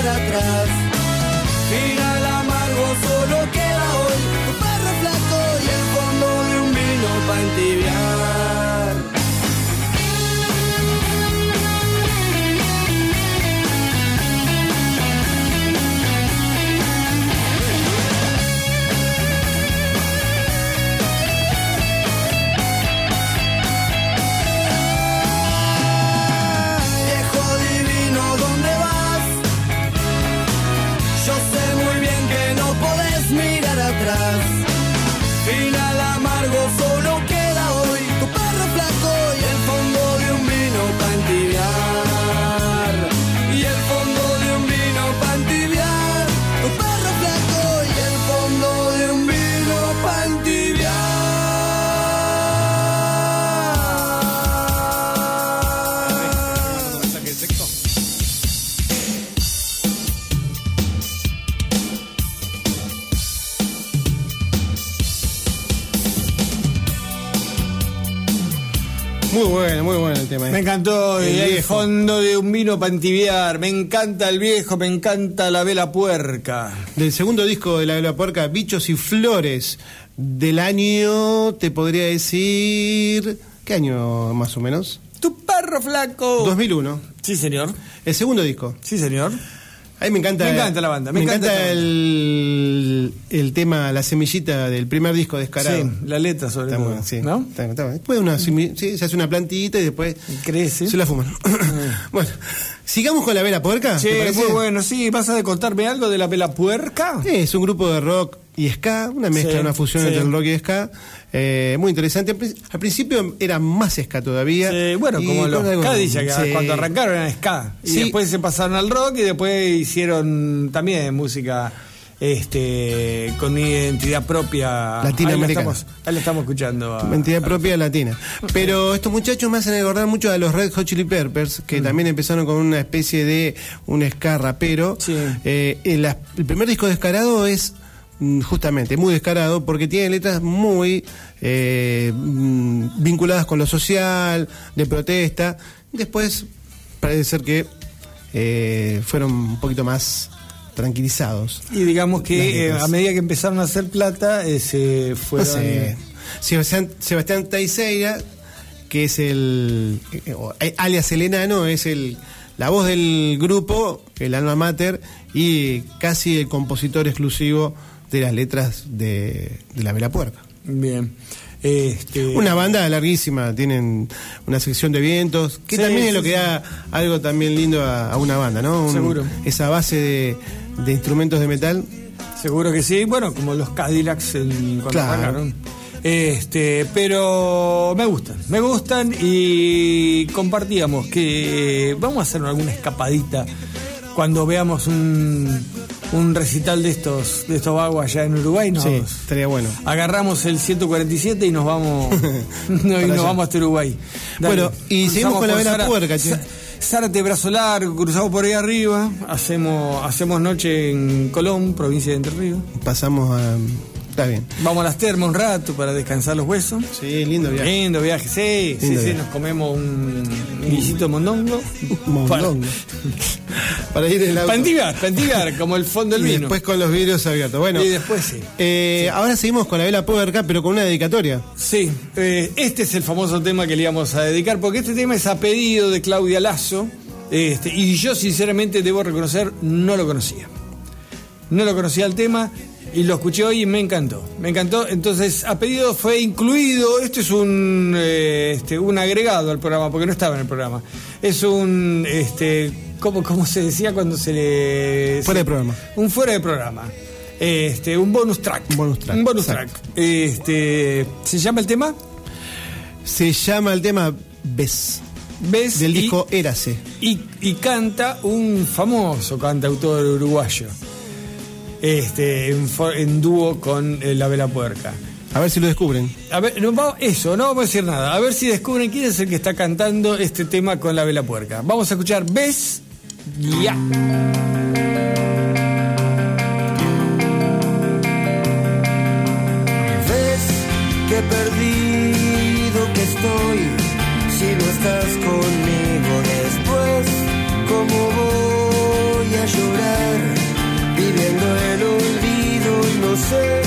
Mirar atrás. Final amargo solo queda hoy. Tu perro flaco y el fondo de un vino para entibiar. Tema. Me encantó El el, fondo de un vino para entibiar. Me encanta el viejo, me encanta la vela puerca. Del segundo disco de La Vela Puerca, Bichos y Flores, del año, te podría decir. ¿Qué año más o menos? Tu perro flaco. 2001. Sí, señor. El segundo disco. Sí, señor. A mí me encanta. Me encanta la banda, me encanta el, el tema, la semillita del primer disco descarado. Sí, la letra sobre Está todo. bueno, sí. ¿No? Está- está bueno. Después una sí, se hace una plantita y después Crece. se la fuman. (laughs) bueno, sigamos con la vela puerca. Sí, muy bueno. Sí, ¿vas a contarme algo de la vela puerca? Sí, es un grupo de rock y ska, una mezcla, Sí, una fusión entre el rock y ska. Eh, muy interesante. Al prin- Al principio era más ska todavía. Bueno, y como los algo- Cadillac, que sí. cuando arrancaron eran ska. Y Sí. después se pasaron al rock y después hicieron también música este con identidad propia. Latinoamericana. Ahí la estamos, ahí estamos escuchando. a- Identidad propia latina. Pero estos muchachos me hacen recordar mucho a los Red Hot Chili Peppers, que también empezaron con una especie de un ska rapero. Sí. Eh, el, primer disco descarado es mm, justamente muy descarado porque tiene letras muy eh, mm, vinculadas con lo social, de protesta. Después parece ser que eh, fueron un poquito más tranquilizados. Y digamos que eh, a medida que empezaron a hacer plata, se No fueron. sé. Sebastián, Sebastián Taiseira, que es el. alias el enano, es el la voz del grupo, el alma mater, y casi el compositor exclusivo de las letras de, de La Vela Puerca. Bien. Este, Una banda larguísima, tienen una sección de vientos, que Sí, también es lo que da algo también lindo a, a una banda, ¿no? Un- Seguro. Esa base de, de instrumentos de metal. Seguro que sí, bueno, como los Cadillacs cuando Claro. Este, pero me gustan, me gustan y compartíamos que vamos a hacer alguna escapadita cuando veamos un, un recital de estos de estos vagos allá en Uruguay, nos Sí, estaría bueno. agarramos el 147 y nos vamos (laughs) no, (laughs) y nos vamos hasta Uruguay. Bueno, y seguimos con la vela Zara- puerca, che. Zárate, brazo largo, cruzamos por ahí arriba, hacemos, hacemos noche en Colón, provincia de Entre Ríos. Pasamos a. Está bien. Vamos a las termas un rato para descansar los huesos. Sí, lindo viaje. Lindo viaje, sí, sí, Lindo sí, viaje. nos comemos un, guisito mondongo. (laughs) Mondongo. (laughs) Para ir en entibiar, para entibiar, como el fondo del Y vino. después con los vidrios abiertos. Bueno, Y después sí. eh, ahora seguimos con la vela puerca, pero con una dedicatoria. Sí, eh, este es el famoso tema que le íbamos a dedicar, porque este tema es a pedido de Claudia Lazo, este, y yo sinceramente debo reconocer, no lo conocía. No lo conocía el tema y lo escuché hoy y me encantó. Me encantó, entonces a pedido fue incluido, esto es un, eh, este, un agregado al programa, porque no estaba en el programa. Es un, este, ¿cómo, cómo se decía cuando se le... Fuera de programa. Un fuera de programa. Este, un bonus track. Un bonus track, Un bonus track. Este, ¿Se llama el tema? Se llama el tema Ves, ¿Ves? del Y- disco Érase. Y, y canta un famoso cantautor uruguayo. Este, en, dúo con eh, La Vela Puerca. A ver si lo descubren. A ver, no, vamos- eso, no vamos a decir nada. A ver si descubren quién es el que está cantando este tema con La Vela Puerca. Vamos a escuchar ¿Ves? Ya. Ves que perdido que estoy si no estás conmigo después. ¿Cómo voy a llorar olvido? No sé,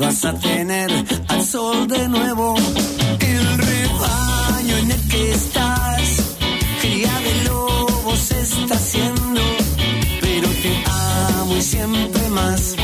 vas a tener al sol de nuevo. El rebaño en el que estás, cría de lobos está haciendo. Pero te amo y siempre más.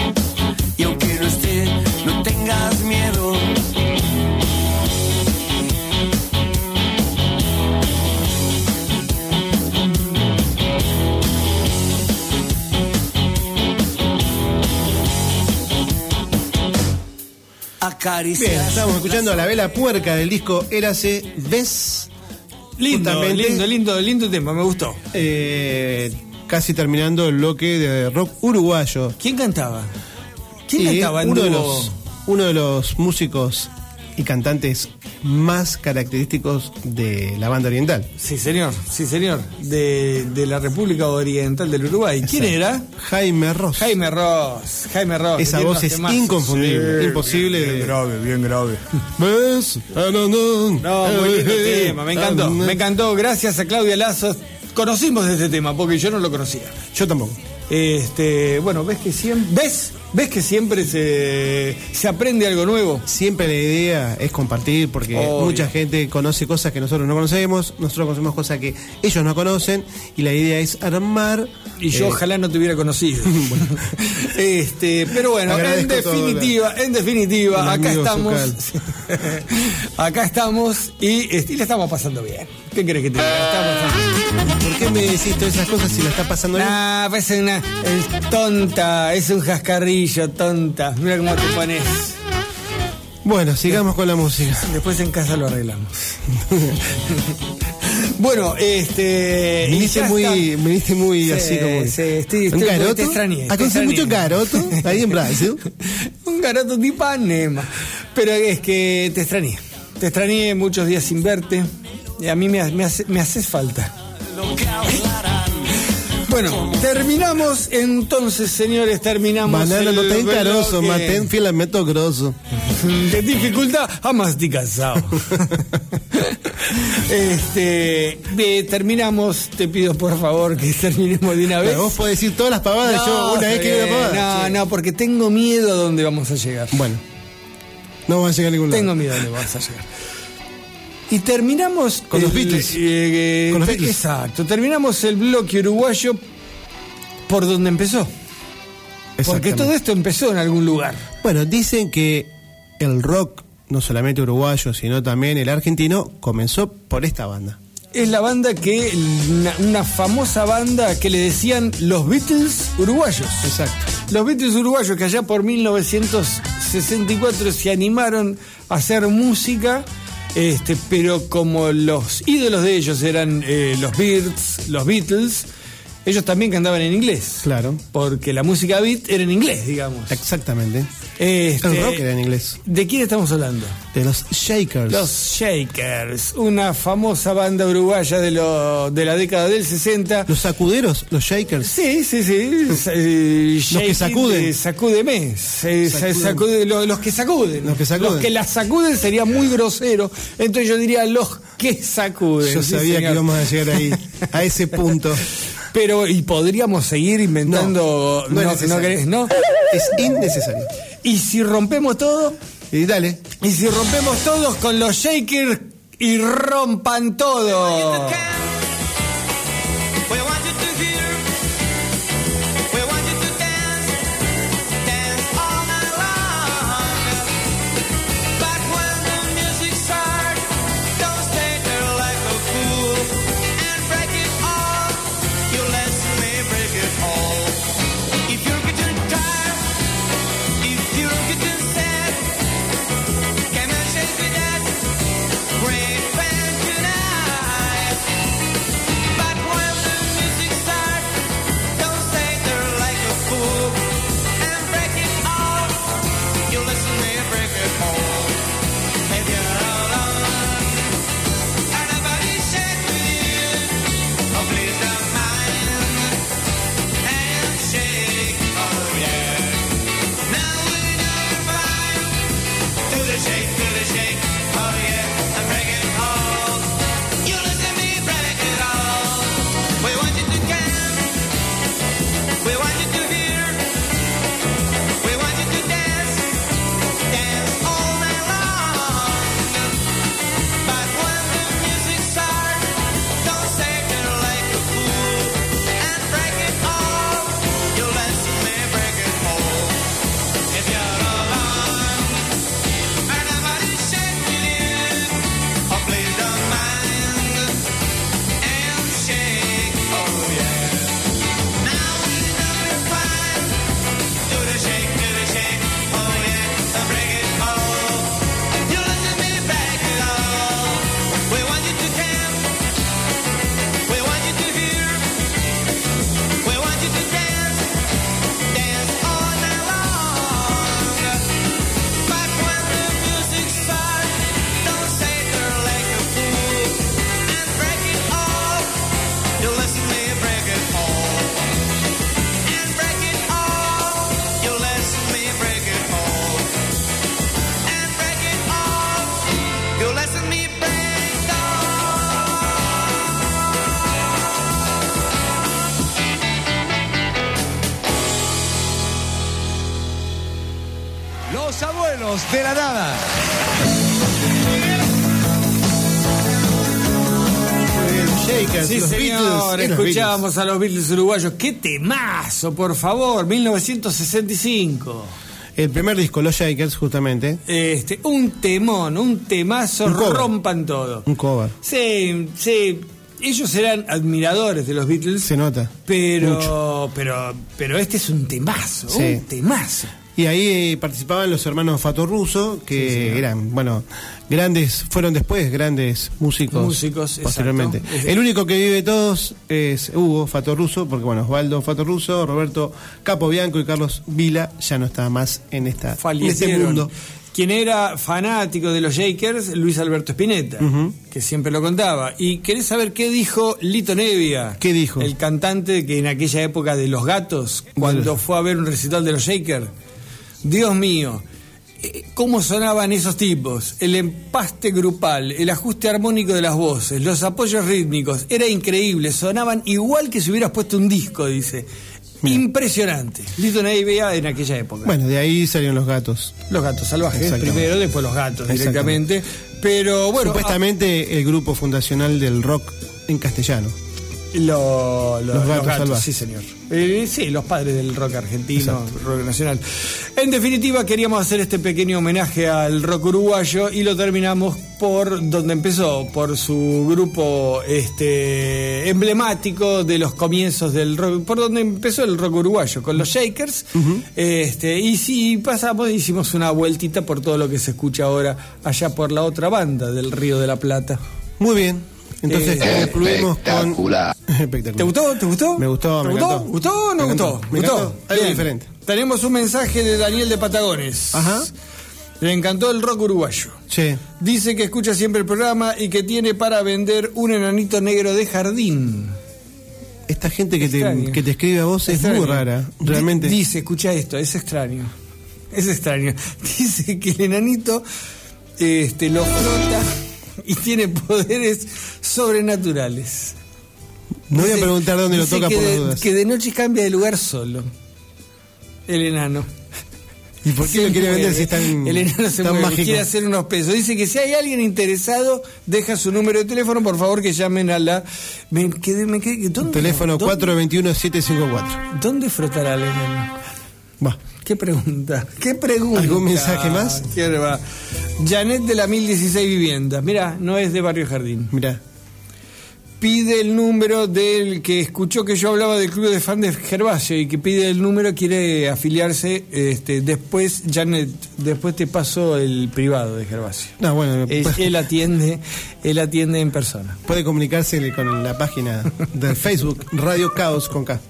Acaricias. Bien, estamos escuchando a la vela puerca del disco Érase Ves. Lindo, Justamente, lindo, lindo, lindo tema, me gustó. eh, casi terminando el bloque de rock uruguayo. ¿Quién cantaba? ¿Quién Y cantaba en uno de los uno de los músicos y cantantes más característicos de la banda oriental. Sí, señor, sí, señor. De, de la República Oriental del Uruguay. ¿Quién era? Jaime Ross. Jaime Ross. Jaime Ross. Esa voz es inconfundible, Sí, imposible Bien, de- grave, bien grave. (laughs) ¿Ves? Ah, no, no. No, muy lindo Eh, tema, me encantó. ah, Me encantó. Gracias a Claudia Lazo. Conocimos este tema, porque yo no lo conocía. Yo tampoco. Este, bueno, ves que siempre. ¿Ves? ¿Ves que siempre se, se aprende algo nuevo? Siempre la idea es compartir porque Obvio. mucha gente conoce cosas que nosotros no conocemos, nosotros conocemos cosas que ellos no conocen y la idea es armar. Y yo eh, ojalá no te hubiera conocido. (laughs) este, pero bueno, en todo definitiva, en definitiva, acá estamos. (laughs) acá estamos y, este, y le estamos pasando bien. ¿Qué crees que te diga? Estamos ¿Por qué me decís todas esas cosas si la está pasando bien? Pues es una es tonta, es un jascarrillo, tonta. Mira cómo te pones. Bueno, sigamos con la música. Después en casa lo arreglamos. (laughs) bueno, este. Viniste muy, viniste muy Sí, así como. sí, estoy- ¿Un garoto? te extrañé, ¿Ah, te conoces mucho extrañé. garoto? Ahí en Brasil. (laughs) Un garoto de Ipanema. Pero es que te extrañé. Te extrañé muchos días sin verte. Y a mí me, hace- me haces falta. Bueno, terminamos entonces, señores, terminamos. Banana no carozo, bloque. maten filamento grosso. (laughs) De dificultad a masticazao. (laughs) este, eh, terminamos, te pido por favor que (laughs) terminemos de una vez. Pero vos podés decir todas las pavadas, yo una vez que una pavada. No, Che. no, porque tengo miedo a dónde vamos a llegar. Bueno, no vamos a llegar a ningún lado. Tengo miedo a dónde vamos a llegar. Y terminamos Con los Beatles. eh, Con los Beatles. Exacto, terminamos el bloque uruguayo por donde empezó. Porque todo esto empezó en algún lugar. Bueno, dicen que el rock, no solamente uruguayo, sino también el argentino, comenzó por esta banda. Es la banda que, una, una famosa banda que le decían los Beatles uruguayos. Exacto. Los Beatles uruguayos que allá por 1964 se animaron a hacer música, este, pero como los ídolos de ellos eran eh, los Beatles, los Beatles, ellos también cantaban en inglés. Claro. Porque la música beat era en inglés, digamos. Exactamente. Este, El rock era en inglés. ¿De quién estamos hablando? De los Shakers. Los Shakers, una famosa banda uruguaya de, lo- de la década del 60. Los sacuderos, los Shakers. Sí, sí, sí. Los que sacuden. Sacúdeme. Sacude- lo- los que sacuden. Los que sacuden. Los que la sacuden sería muy grosero. Entonces yo diría los que sacuden. Yo Sí, sabía que íbamos a llegar ahí, a ese (laughs) punto. Pero, y podríamos seguir inventando. No, no es necesario. querés, ¿no? Es innecesario. Y si rompemos todo. Y dale. Y si rompemos todos con los Shakers y rompan todo. Escuchábamos a los Beatles uruguayos. ¡Qué temazo, por favor! 1965. Beatles. El primer disco, Los Shakers, justamente. Este, un temón, un temazo, Un rompan todo. Un cover. Sí, sí. Ellos eran admiradores de los Beatles, Se nota. pero, pero, pero este es un temazo, Sí. un temazo. Y ahí eh, participaban los hermanos Fato Russo, que eran, bueno, grandes, fueron después grandes músicos. Músicos, posteriormente. exacto. El único que vive todos es Hugo Fato Russo, porque bueno, Osvaldo Fato Russo, Roberto Capo Bianco y Carlos Vila ya no está más en, esta, en este mundo. Quien era fanático de los Shakers, Luis Alberto Spinetta, que siempre lo contaba. Y querés saber qué dijo Lito Nevia. ¿Qué dijo? El cantante que en aquella época de Los Gatos, cuando fue a ver un recital de los Shakers. Dios mío, eh, cómo sonaban esos tipos, el empaste grupal, el ajuste armónico de las voces, los apoyos rítmicos, era increíble, sonaban igual que si hubieras puesto un disco, dice. Impresionante. Lito Nevia en aquella época. Bueno, de ahí salieron los gatos. Los gatos salvajes primero, después los gatos directamente. Pero bueno, Supuestamente el grupo fundacional del rock en castellano. Lo- lo- Los gatos sí señor. Eh, sí, los padres del rock argentino, rock nacional. En definitiva, queríamos hacer este pequeño homenaje al rock uruguayo y lo terminamos por donde empezó, por su grupo este emblemático de los comienzos del rock, por donde empezó el rock uruguayo, con los Shakers. este, y si pasamos, hicimos una vueltita por todo lo que se escucha ahora allá por la otra banda del Río de la Plata. Muy bien. Entonces Eh, concluimos con. (laughs) Espectacular. ¿Te gustó? ¿Te gustó? Me gustó, ¿Te me gustó? encantó. ¿Gustó o no Me gustó? encantó, me ¿Gustó? encantó. Algo Bien. diferente. Tenemos un mensaje de Daniel de Patagones. Ajá. Le encantó el rock uruguayo. Sí. Dice que escucha siempre el programa y que tiene para vender un enanito negro de jardín. Esta gente que te, que te escribe a vos es Extraño. muy rara, realmente. Di- Dice, escucha esto, es extraño. Es extraño. (laughs) Dice que el enanito este, lo frota (laughs) y tiene poderes sobrenaturales. no voy a preguntar dónde lo toca por las de, dudas. que de noche cambia de lugar solo. El enano. ¿Y por qué Se lo quiere vender si es tan, El enano se tan mueve, mágico? quiere hacer unos pesos. Dice que si hay alguien interesado, deja su número de teléfono, por favor que llamen a la... Me quedé, me quedé, ¿dónde, Teléfono dónde- 421-754. ¿Dónde frotará el enano? Va. ¿Qué pregunta? ¿Qué pregunta? ¿Algún mensaje más? ¿Qué va? Janet de la 1016 Viviendas. Mira, no es de Barrio Jardín. Mira. Pide el número del que escuchó que yo hablaba del club de fan de Gervasio y que pide el número, quiere afiliarse. Este, después, Janet, después te paso el privado de Gervasio. No, bueno, Él, puede, él atiende, él atiende en persona. puede comunicarse con la página de Facebook Radio Caos con K.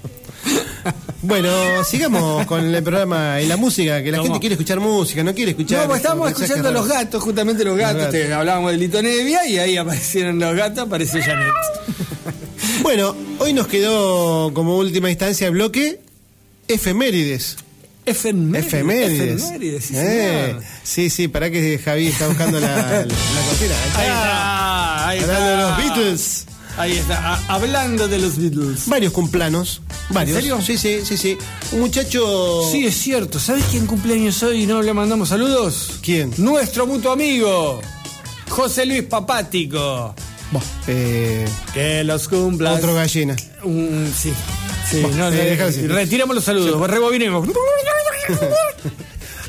(laughs) Bueno, sigamos con el programa y la música, que la ¿Cómo? gente quiere escuchar música, no quiere escuchar. No, pues estábamos mensajes escuchando a los gatos, justamente los gatos. gatos. te- hablábamos de Lito Nevia y ahí aparecieron los gatos, apareció Janet. (laughs) Bueno, hoy nos quedó como última instancia el bloque efemérides. Efemérides. Efemérides. Efemérides, sí, Eh, sí, sí, para que Javi está buscando la, la, la cortina. Ahí está, ahí Hablando de está. los Beatles. Ahí está, a- hablando de los Beatles. Varios cumplanos. Varios. ¿En serio? Sí, sí, sí, sí. Un muchacho. Sí, es cierto. ¿Sabes quién cumpleaños hoy y no le mandamos saludos? ¿Quién? Nuestro mutuo amigo, José Luis Papático. Eh, Que los cumplas. otro gallina. Sí. Sí, no, eh, así. retiramos los saludos, rebobinemos. (laughs)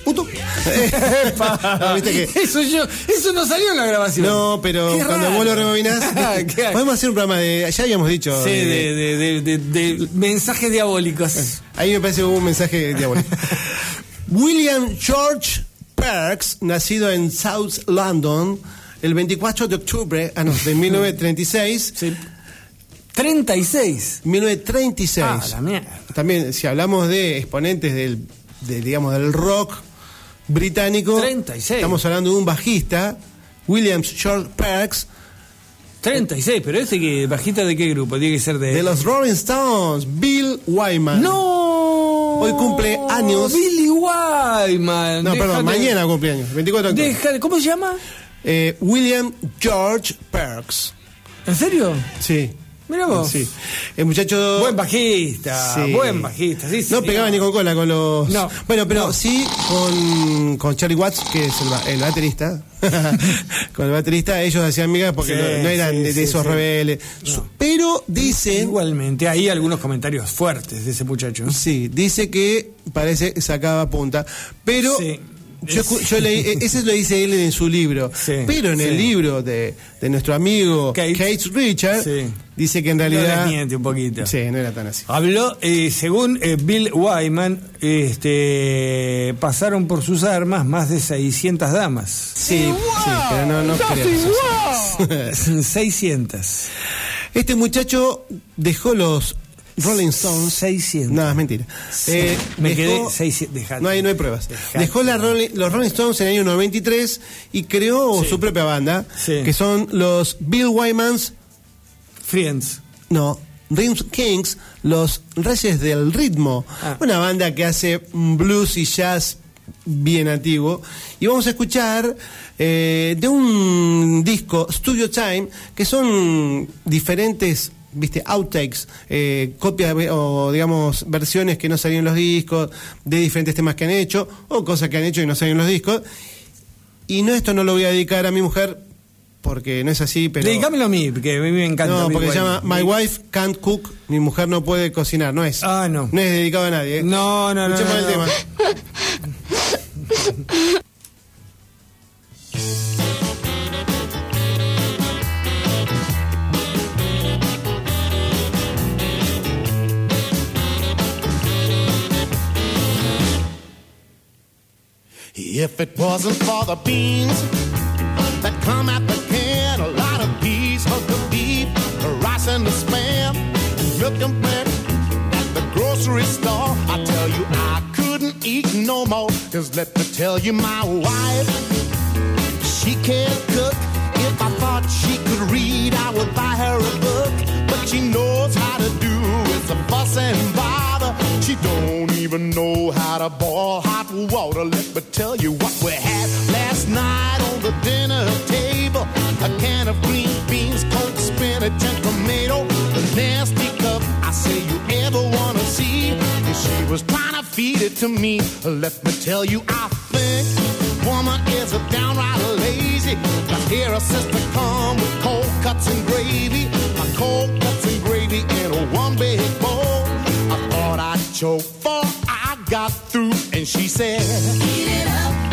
Puto. (laughs) Epa. (laughs) No, viste que- Eso yo, eso no salió en la grabación. No, pero Qué cuando raro. vos lo rebobinás, (laughs) podemos hacer un programa de. Ya habíamos dicho. Sí, de- de, de, de, de- de mensajes diabólicos. Ahí me parece un mensaje diabólico. William George Perks, nacido en South London el 24 de octubre ah, no, de 1936. Sí. 36. 1936. Ah, la mierda. También, si hablamos de exponentes del, de, digamos, del rock británico, 36. estamos hablando de un bajista, William George Perks, 36, pero este que bajita de qué grupo? Tiene que ser de. de los Rolling Stones, Bill Wyman. ¡No! Hoy cumple años. Billy Wyman. No, perdón, mañana cumpleaños, 24 de octubre. ¿Cómo se llama? Eh, William George Perks. ¿En serio? Sí. Mira vos. Sí. El muchacho. Buen bajista, Sí. buen bajista. Sí, No pegaba ni con cola con los. No. Bueno, pero No. sí con, con Charlie Watts, que es el, el baterista. (laughs) con el baterista, ellos hacían migas porque no, no eran de, esos rebeldes. Pero dicen. Igualmente, hay algunos comentarios fuertes de ese muchacho. Sí, dice que parece sacaba punta. Pero. Yo, yo leí, e- ese lo dice él en su libro. Sí, pero en el sí. libro de, de nuestro amigo Kate. Kate, Richard, Sí. dice que en No realidad. les miente un poquito. Sí, no era tan así. Habló, eh, según eh, Bill Wyman, este, pasaron por sus armas más de 600 damas. Sí, sí, pero no, no creo. 600. (laughs) Este muchacho dejó los Rolling Stones. 600. No, es mentira. Eh, Me dejó- quedé 600. dejate. No hay, no hay pruebas. Dejate. Dejó la Rolling- los Rolling Stones en el año 93 y creó Sí. su propia banda, Sí. que son los Bill Wyman's, Friends. no, Rhythm Kings, los Reyes del Ritmo. Ah. Una banda que hace blues y jazz bien antiguo. Y vamos a escuchar eh, de un disco, Studio Time, que son diferentes viste outtakes eh, copias o digamos versiones que no salían en los discos de diferentes temas que han hecho o cosas que han hecho y no salen en los discos y no esto no lo voy a dedicar a mi mujer porque no es así pero Dedícamelo a mí, porque a mí me encanta. no porque se llama. My Wife Can't Cook mi mujer no puede cocinar no es Ah, no. no es dedicado a nadie ¿eh? No, no, no, Escuchemos no, el no. tema (laughs) If it wasn't for the beans that come at the can, a lot of peas, hunk of beef, the rice and the spam, milk and bread at the grocery store, I tell you I couldn't eat no more. Cause let me tell you, my wife, she can't cook. If I thought she could read, I would buy her a book. But she knows how to do is a fuss and bother. She don't even know how to boil hot water. Let me tell you what we had last night on the dinner table. A can of green beans, cold spinach and tomato. The nasty cup I say you ever wanna see. And she was trying to feed it to me. Let me tell you, I think woman is a downright lazy. I hear her sister come with cold cuts and gravy. My cold cuts and gravy in a one big bowl. Thought before I got through, and she said, Eat it up,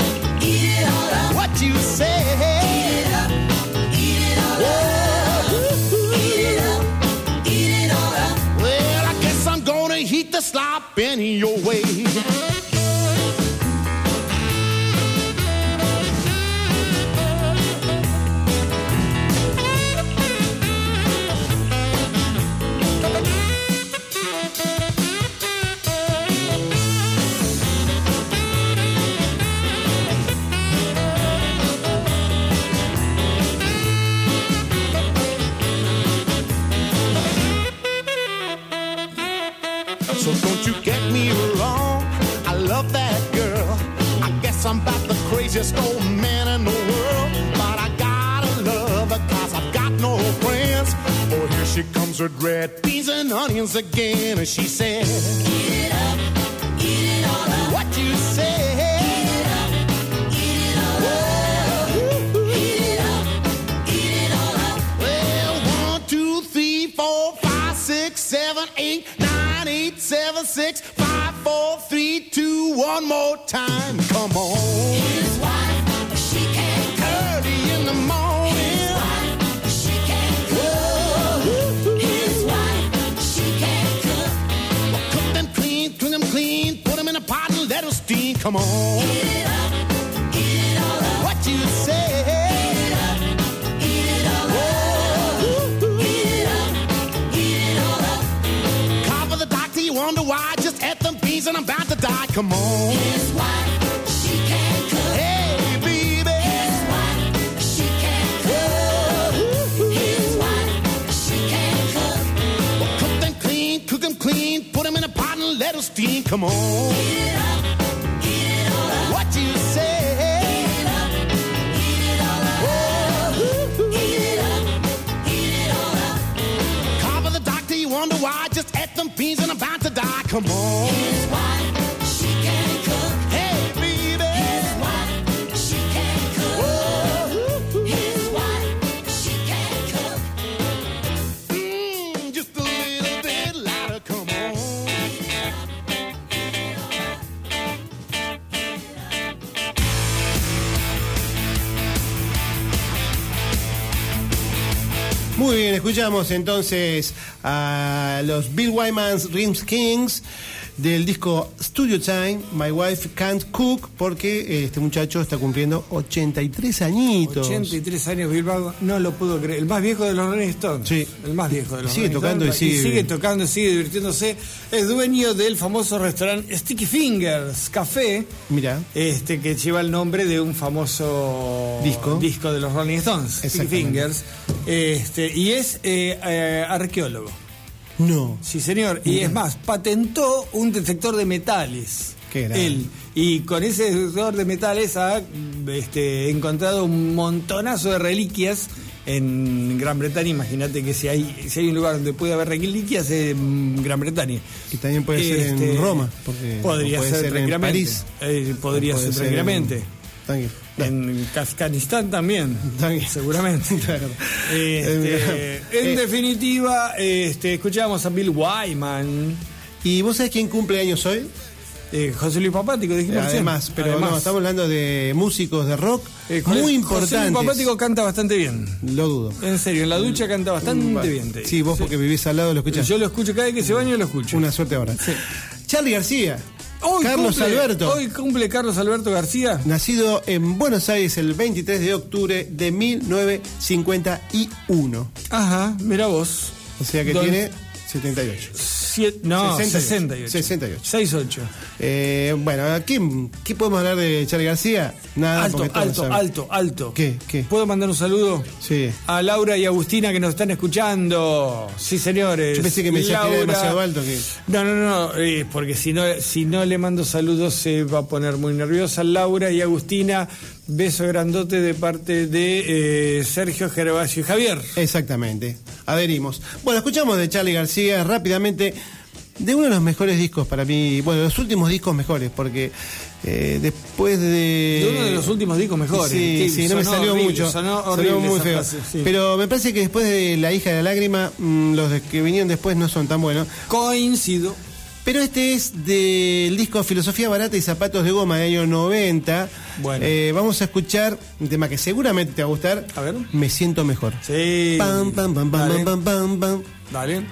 here comes with red beans and onions again. And she said, Eat it up, eat it all up. What you say? Eat it up, eat it all up. Eat it up, eat it all up. Well, one, two, three, four, five, six, seven, eight, nine, eight, seven, six, five, four, three, two, one more time. Come on. 16. Come on. It up, it all up. What you say? The doctor, you wonder why. I just ate them beans and I'm about to die. Come on. Here's why she can't cook. Hey, baby. Here's why she can't cook. Ooh, Here's why she can't cook. Well, cook them clean, cook them clean. Put them in a pot and let them steam. Come on. It up. I'm about to die. Come on. His wife, she can cook. Hey, baby. His wife, she can cook. His wife, she can cook. Mm, just a little bit louder. Come on. Muy bien, escuchamos entonces a los Bill Wyman's Rims Kings del disco Studio Time, My Wife Can't Cook, porque eh, este muchacho está cumpliendo 83 añitos. 83 años Bilbao, no lo puedo creer. El más viejo de los Rolling Stones. Sí. El más viejo de los Sigue Rolling tocando Stones. y sigue- sigue tocando, sigue divirtiéndose. Es dueño del famoso restaurante Sticky Fingers Café. Mira, Este que lleva el nombre de un famoso Disco. disco de los Rolling Stones, Sticky. Fingers. Este, y es eh, eh, arqueólogo. No. Sí, señor. Y es más, patentó un detector de metales. Qué. Él. Y con ese detector de metales ha este, encontrado un montonazo de reliquias en Gran Bretaña. Imagínate que si hay, si hay un lugar donde puede haber reliquias es en Gran Bretaña. Y también puede ser Este, en Roma, porque podría puede ser, ser en. París. Eh, podría ser tranquilamente. en- En Afganistán también, seguramente. (laughs) Claro. Este, Eh, en eh, definitiva, este, escuchamos a Bill Wyman, ¿Y vos sabés quién cumple años hoy? eh, José Luis Papático, dijimos. Además, pero Además. no, estamos hablando de músicos de rock Eh, muy José Luis importantes. Papático canta bastante bien. Lo dudo. En serio, en la ducha canta bastante bien. te. Sí, vos porque vivís al lado lo escuchás. Yo lo escucho cada vez que se baña, lo escucho. Una suerte ahora. Sí. Charlie García, Hoy Carlos cumple- Alberto, Hoy cumple Carlos Alberto García. nacido en Buenos Aires el 23 de octubre de 1951. Ajá, mira vos. O sea que Don- tiene 78. Siete- no, 68. 68. 68. 68. Eh, bueno, ¿qué, ¿qué podemos hablar de Charlie García? Nada, Alto, alto, alto, alto. ¿Qué? ¿Qué? ¿Puedo mandar un saludo? Sí. A Laura y Agustina que nos están escuchando. Sí, señores. Yo pensé que me era demasiado alto, que- No, no, no, eh, porque si no, si no le mando saludos se va a poner muy nerviosa. Laura y Agustina, beso grandote de parte de eh, Sergio Gervasio y Javier. Exactamente, adherimos. Bueno, escuchamos de Charlie García rápidamente de uno de los mejores discos para mí, bueno, los últimos discos mejores, porque eh, después de... De uno de los últimos discos mejores. Sí, sí, no me salió horrible, mucho. sonó horrible muy esa feo. frase, sí. Pero me parece que después de La hija de la lágrima, mm, los que vinieron después no son tan buenos. Coincido. Pero este es del disco Filosofía Barata y Zapatos de Goma de año 90. Bueno. Eh, vamos a escuchar un tema que seguramente te va a gustar. A ver. Me siento mejor. Sí. Pam, pam, pam, pam, Dale. pam, pam, pam. Dale.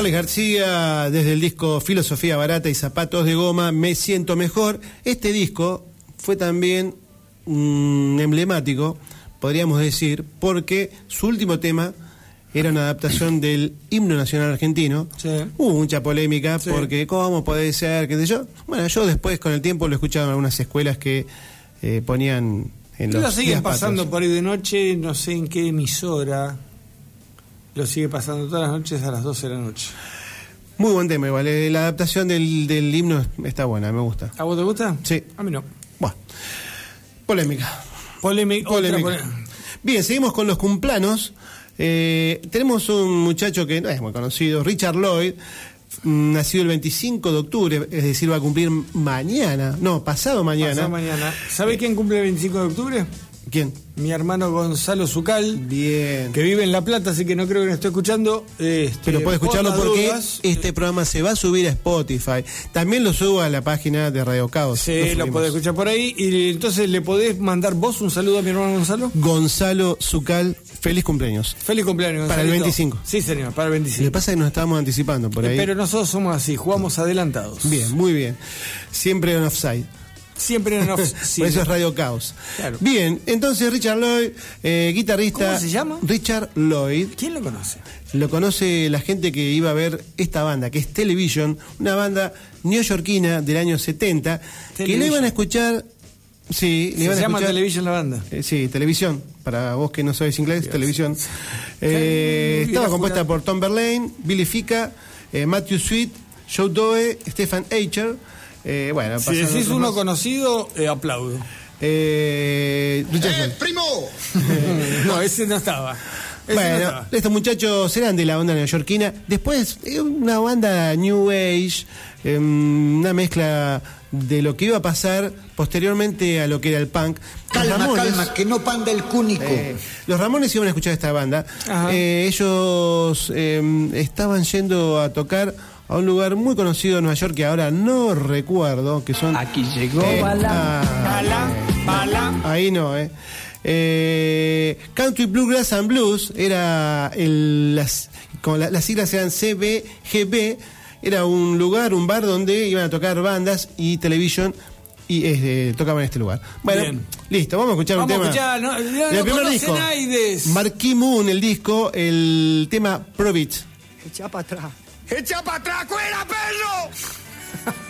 Charles García, desde el disco Filosofía Barata y Zapatos de Goma, Me Siento Mejor. Este disco fue también emblemático, podríamos decir, porque su último tema era una adaptación del himno nacional argentino. Sí. Hubo mucha polémica Sí. porque cómo puede ser, qué sé yo. Bueno, yo después con el tiempo lo he escuchado en algunas escuelas que eh, ponían en los Lo siguen pasando por ahí de noche, no sé en qué emisora. Lo sigue pasando todas las noches a las 12 de la noche. Muy buen tema igual, eh, la adaptación del, del himno está buena, me gusta. ¿A vos te gusta? Sí. A mí no. Bueno, polémica. Polémica. Polémica. polé- Bien, seguimos con los cumplanos. Eh, tenemos un muchacho que no es muy conocido, Richard Lloyd, mm, nacido el 25 de octubre, es decir, va a cumplir mañana, no, pasado mañana. Pasado mañana. ¿Sabe quién cumple el 25 de octubre? ¿Quién? Mi hermano Gonzalo Zucal, Bien. que vive en La Plata, así que no creo que nos esté escuchando. Este, Pero puede escucharlo por porque dudas, este programa se va a subir a Spotify. También lo subo a la página de Radio Caos. Sí, Lo lo podés escuchar por ahí. Y entonces le podés mandar vos un saludo a mi hermano Gonzalo. Gonzalo Zucal, feliz cumpleaños. Feliz cumpleaños. Para el Gonzalito. 25. Sí, señor, para el Lo que 25. pasa es que nos estábamos anticipando por ahí. Pero nosotros somos así, jugamos adelantados. Bien, muy bien. Siempre en offside. Siempre en off-. (laughs) Por eso es Radio Caos. Claro. Bien, entonces Richard Lloyd, eh, guitarrista. ¿Cómo se llama? Richard Lloyd. ¿Quién lo conoce? Lo conoce la gente que iba a ver esta banda, que es Television, una banda neoyorquina del año 70, que le Television. iban a escuchar. Sí, le Se iban a llama escuchar. Television la banda. Eh, sí, televisión. Para vos que no sabes inglés, televisión. Eh, estaba compuesta por Tom Verlaine, Billy Fica, Matthew Sweet, Joe Doe, Stefan Eicher. Eh, bueno, Si decís uno más. conocido, eh, aplaudo. Eh, Lloyd. primo! (laughs) no, ese no estaba. Ese no Bueno, estaba. estos muchachos eran de la onda neoyorquina. Después, eh, una banda New Age, eh, una mezcla de lo que iba a pasar posteriormente a lo que era el punk. Calma, Ramones, calma, que no panda el cúnico. eh, los Ramones iban a escuchar esta banda. Ajá. Eh, ellos eh, estaban yendo a tocar a un lugar muy conocido en Nueva York que ahora no recuerdo, que son... Aquí llegó Eh, Bala. ah, Bala, bala. Ahí no, ¿eh? Eh, Country Bluegrass and Blues era el, las, como la- las siglas eran CBGB, era un lugar, un bar donde iban a tocar bandas y televisión y eh, tocaban en este lugar. Bueno, Bien. listo, vamos a escuchar Vamos a un tema. escuchar, no- no lo primer disco. Moon, el disco, el tema Probit. Echa para atrás. ¡Echa para atrás, fuera, perro!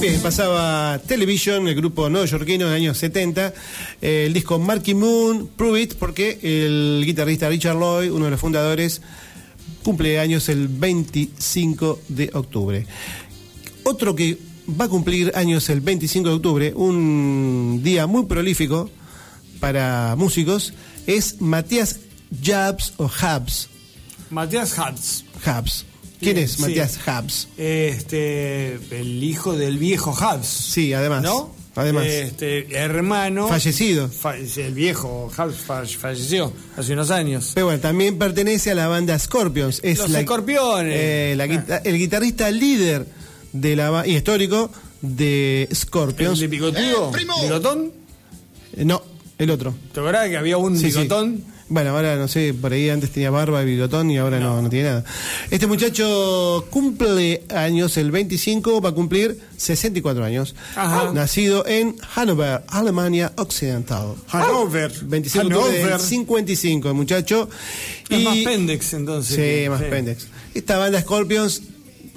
Bien, pasaba Television, el grupo neoyorquino de años 70, eh, el disco Marky Moon, Prove It, porque el guitarrista Richard Lloyd, uno de los fundadores, cumple años el 25 de octubre. Otro que va a cumplir años el 25 de octubre, un día muy prolífico para músicos, es Matías Jabs o Habs. Matías Habs. Habs. ¿Quién es sí. Matías Habs? Este, el hijo del viejo Habs. Sí, además. ¿No? Además. Este, hermano. Fallecido. Fa- el viejo Habs fa- falleció hace unos años. Pero bueno, también pertenece a la banda Scorpions. Es Los la- Escorpiones. eh, la guita- el guitarrista líder de la y histórico de ¿El Scorpions. de bigotudo? ¿Bigotón? Eh, No, el otro. ¿Te acordás que había un Sí, sí. bigotón? Bueno, ahora no sé, por ahí antes tenía barba y bigotón y ahora no, no tiene nada. Este muchacho cumple años el 25, va a cumplir 64 años. Ajá. Nacido en Hannover, Alemania Occidental. Hannover. 25 de octubre del Hannover. 55, el muchacho. Es Y- más Pendex entonces. Sí, más Pendex. Esta banda Scorpions,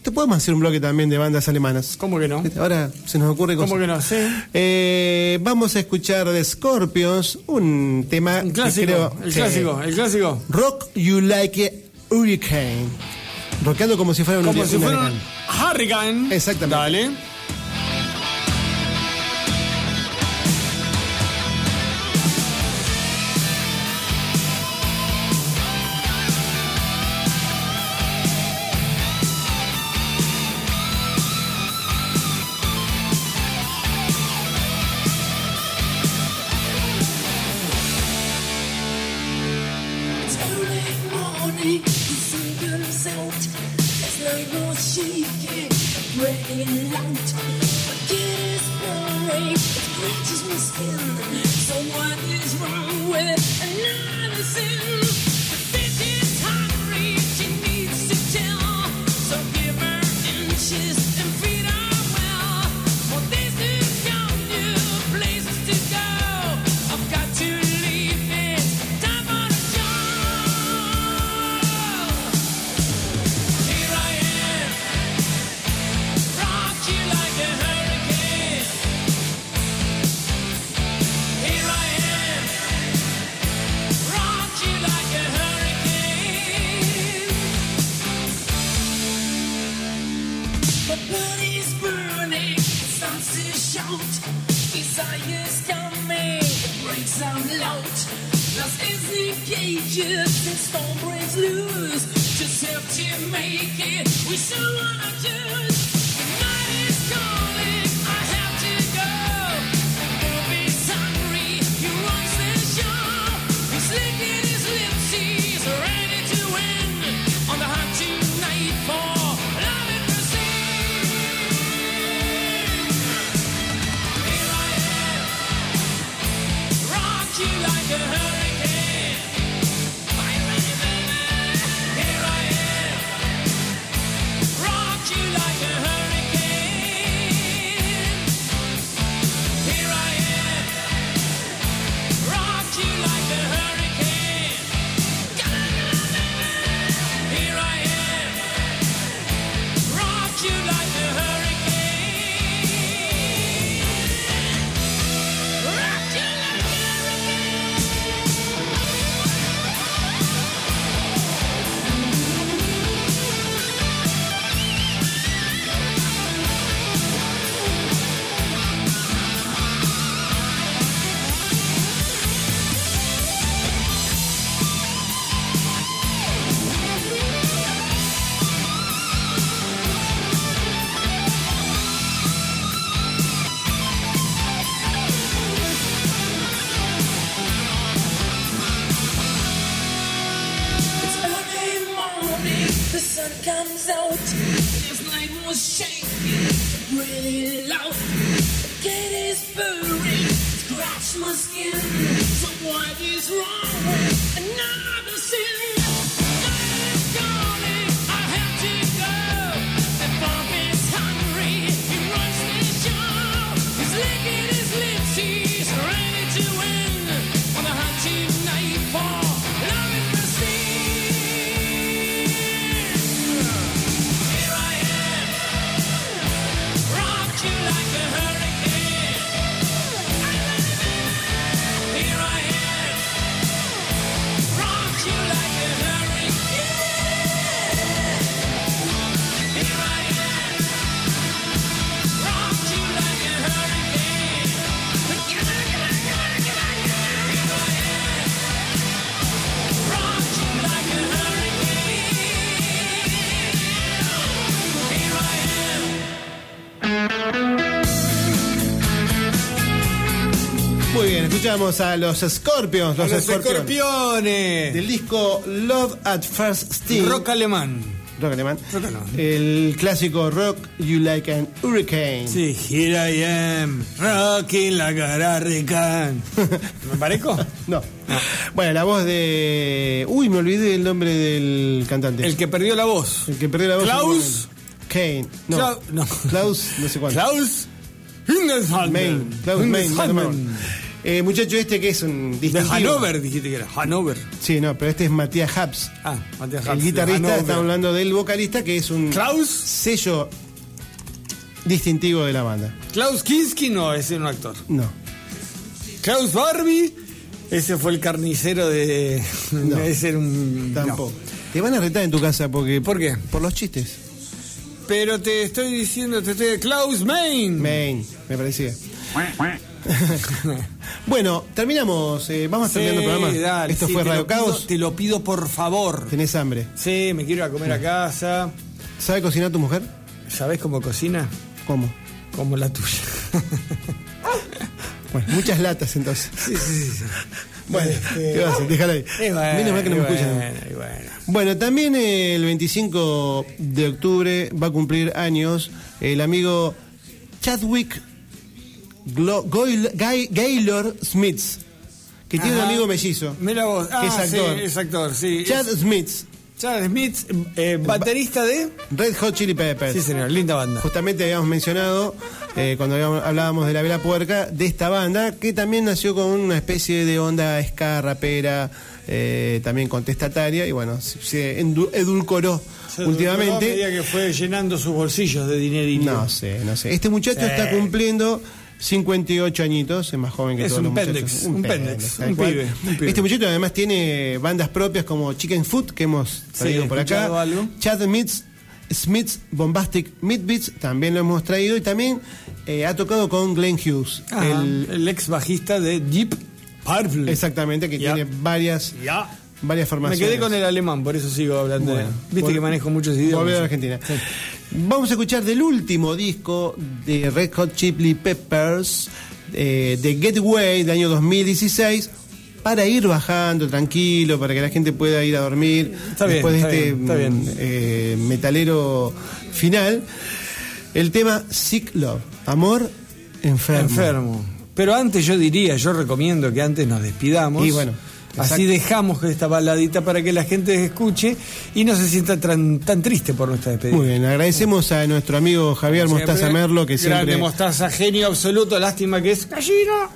te podemos hacer un bloque también de bandas alemanas. ¿Cómo que no? Ahora se nos ocurre cosas. ¿Cómo que no? Sí. Eh, vamos a escuchar de Scorpions un tema Un que clásico. creo- el sí. clásico, el clásico. Rock You Like a Hurricane. Rockeando como si fuera un, Como si un fuera un huracán. Hurricane. Exactamente. Dale. Escuchamos a los Scorpions, A los, los Scorpions, escorpiones. del disco Love at First Sting. Rock alemán. Rock alemán. Rock alemán. El clásico Rock You Like an Hurricane. Sí, here I am, rocking la hurricane. (laughs) ¿Me parezco? No. Bueno, la voz de. Uy, me olvidé el nombre del cantante. El que perdió la voz. El que perdió la voz. Klaus. Kane. No. Clau- no. Klaus, no sé cuánto. Klaus. Main. Klaus Main, Eh, muchacho este que es un De distintivo. Hanover dijiste que era. Hanover. Sí, no, pero este es Matías Habs. Ah, Matías El Habs, de guitarrista, está hablando del vocalista que es un Klaus. sello distintivo de la banda. Klaus Kinski no, ese era un actor. No. Klaus Barbie, ese fue el carnicero de. No. ese era un. Tampoco. no. Te van a retar en tu casa porque. ¿Por qué? Por los chistes. Pero te estoy diciendo, te estoy. Klaus Main. Main, me parecía. (laughs) bueno, terminamos. eh, vamos Sí, terminando el programa. dale, Esto sí, fue Radio pido- Caos. Te lo pido por favor. Tenés hambre. Sí, me quiero ir a comer a casa. ¿Sabe cocinar tu mujer? ¿Sabés cómo cocina? ¿Cómo? Como la tuya. (laughs) Bueno, muchas latas entonces. sí, sí, sí. Bueno, ¿qué vas a hacer? Déjala ahí. Bueno, Menos mal que no me escuchan. bueno, bueno. Bueno, también eh, el 25 de octubre va a cumplir años el amigo Chadwick Glo- Gaylor Smith, que tiene un amigo mellizo. Mira vos. Ah, que es actor. Sí, es actor, sí. Chad Es- Smith, Chad Smith, eh, baterista de. Red Hot Chili Peppers. Sí, señor, linda banda. Justamente habíamos mencionado, eh, cuando habíamos- hablábamos de la vela puerca, de esta banda, que también nació con una especie de onda ska, rapera, eh, también contestataria, y bueno, se- edulcoró Se últimamente. A medida que fue llenando sus bolsillos de dinerito. No sé, no sé. Este muchacho Sí. está cumpliendo 58 añitos, es más joven que Es todos un los muchachos. pendex, un pendex, un pibe, un pibe. Este muchacho además tiene bandas propias como Chicken Food, que hemos traído por acá. algo. Chad Smith's, Smith's Bombastic Midbeats, también lo hemos traído. Y también eh, ha tocado con Glenn Hughes. Ajá, el- el, ex bajista de Deep Purple. exactamente, que tiene varias. Varias Me formaciones. quedé con el alemán, por eso sigo hablando. Bueno, Viste que manejo muchos idiomas. Volver a Argentina. Sí. Vamos a escuchar del último disco de Red Hot Chili Peppers, eh, de Getaway, del año 2016, para ir bajando tranquilo, para que la gente pueda ir a dormir Está bien, después está de este bien, está bien. mm, eh, metalero final. El tema Sick Love, amor enfermo. Enfermo. Pero antes yo diría, yo recomiendo que antes nos despidamos. Y bueno, Así dejamos esta baladita para que la gente escuche y no se sienta tan, tan triste por nuestra despedida. Muy bien, agradecemos a nuestro amigo Javier Mostaza Siempre, Merlo, que Grande siempre... Mostaza, genio absoluto, lástima que es gallina.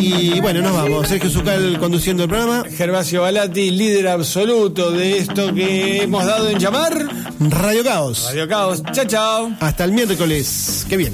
Y bueno, nos vamos. Sergio Zucal conduciendo el programa. Gervasio Balati, líder absoluto de esto que hemos dado en llamar Radio Caos. Radio Caos. Chao, chao. Hasta el miércoles. Qué bien.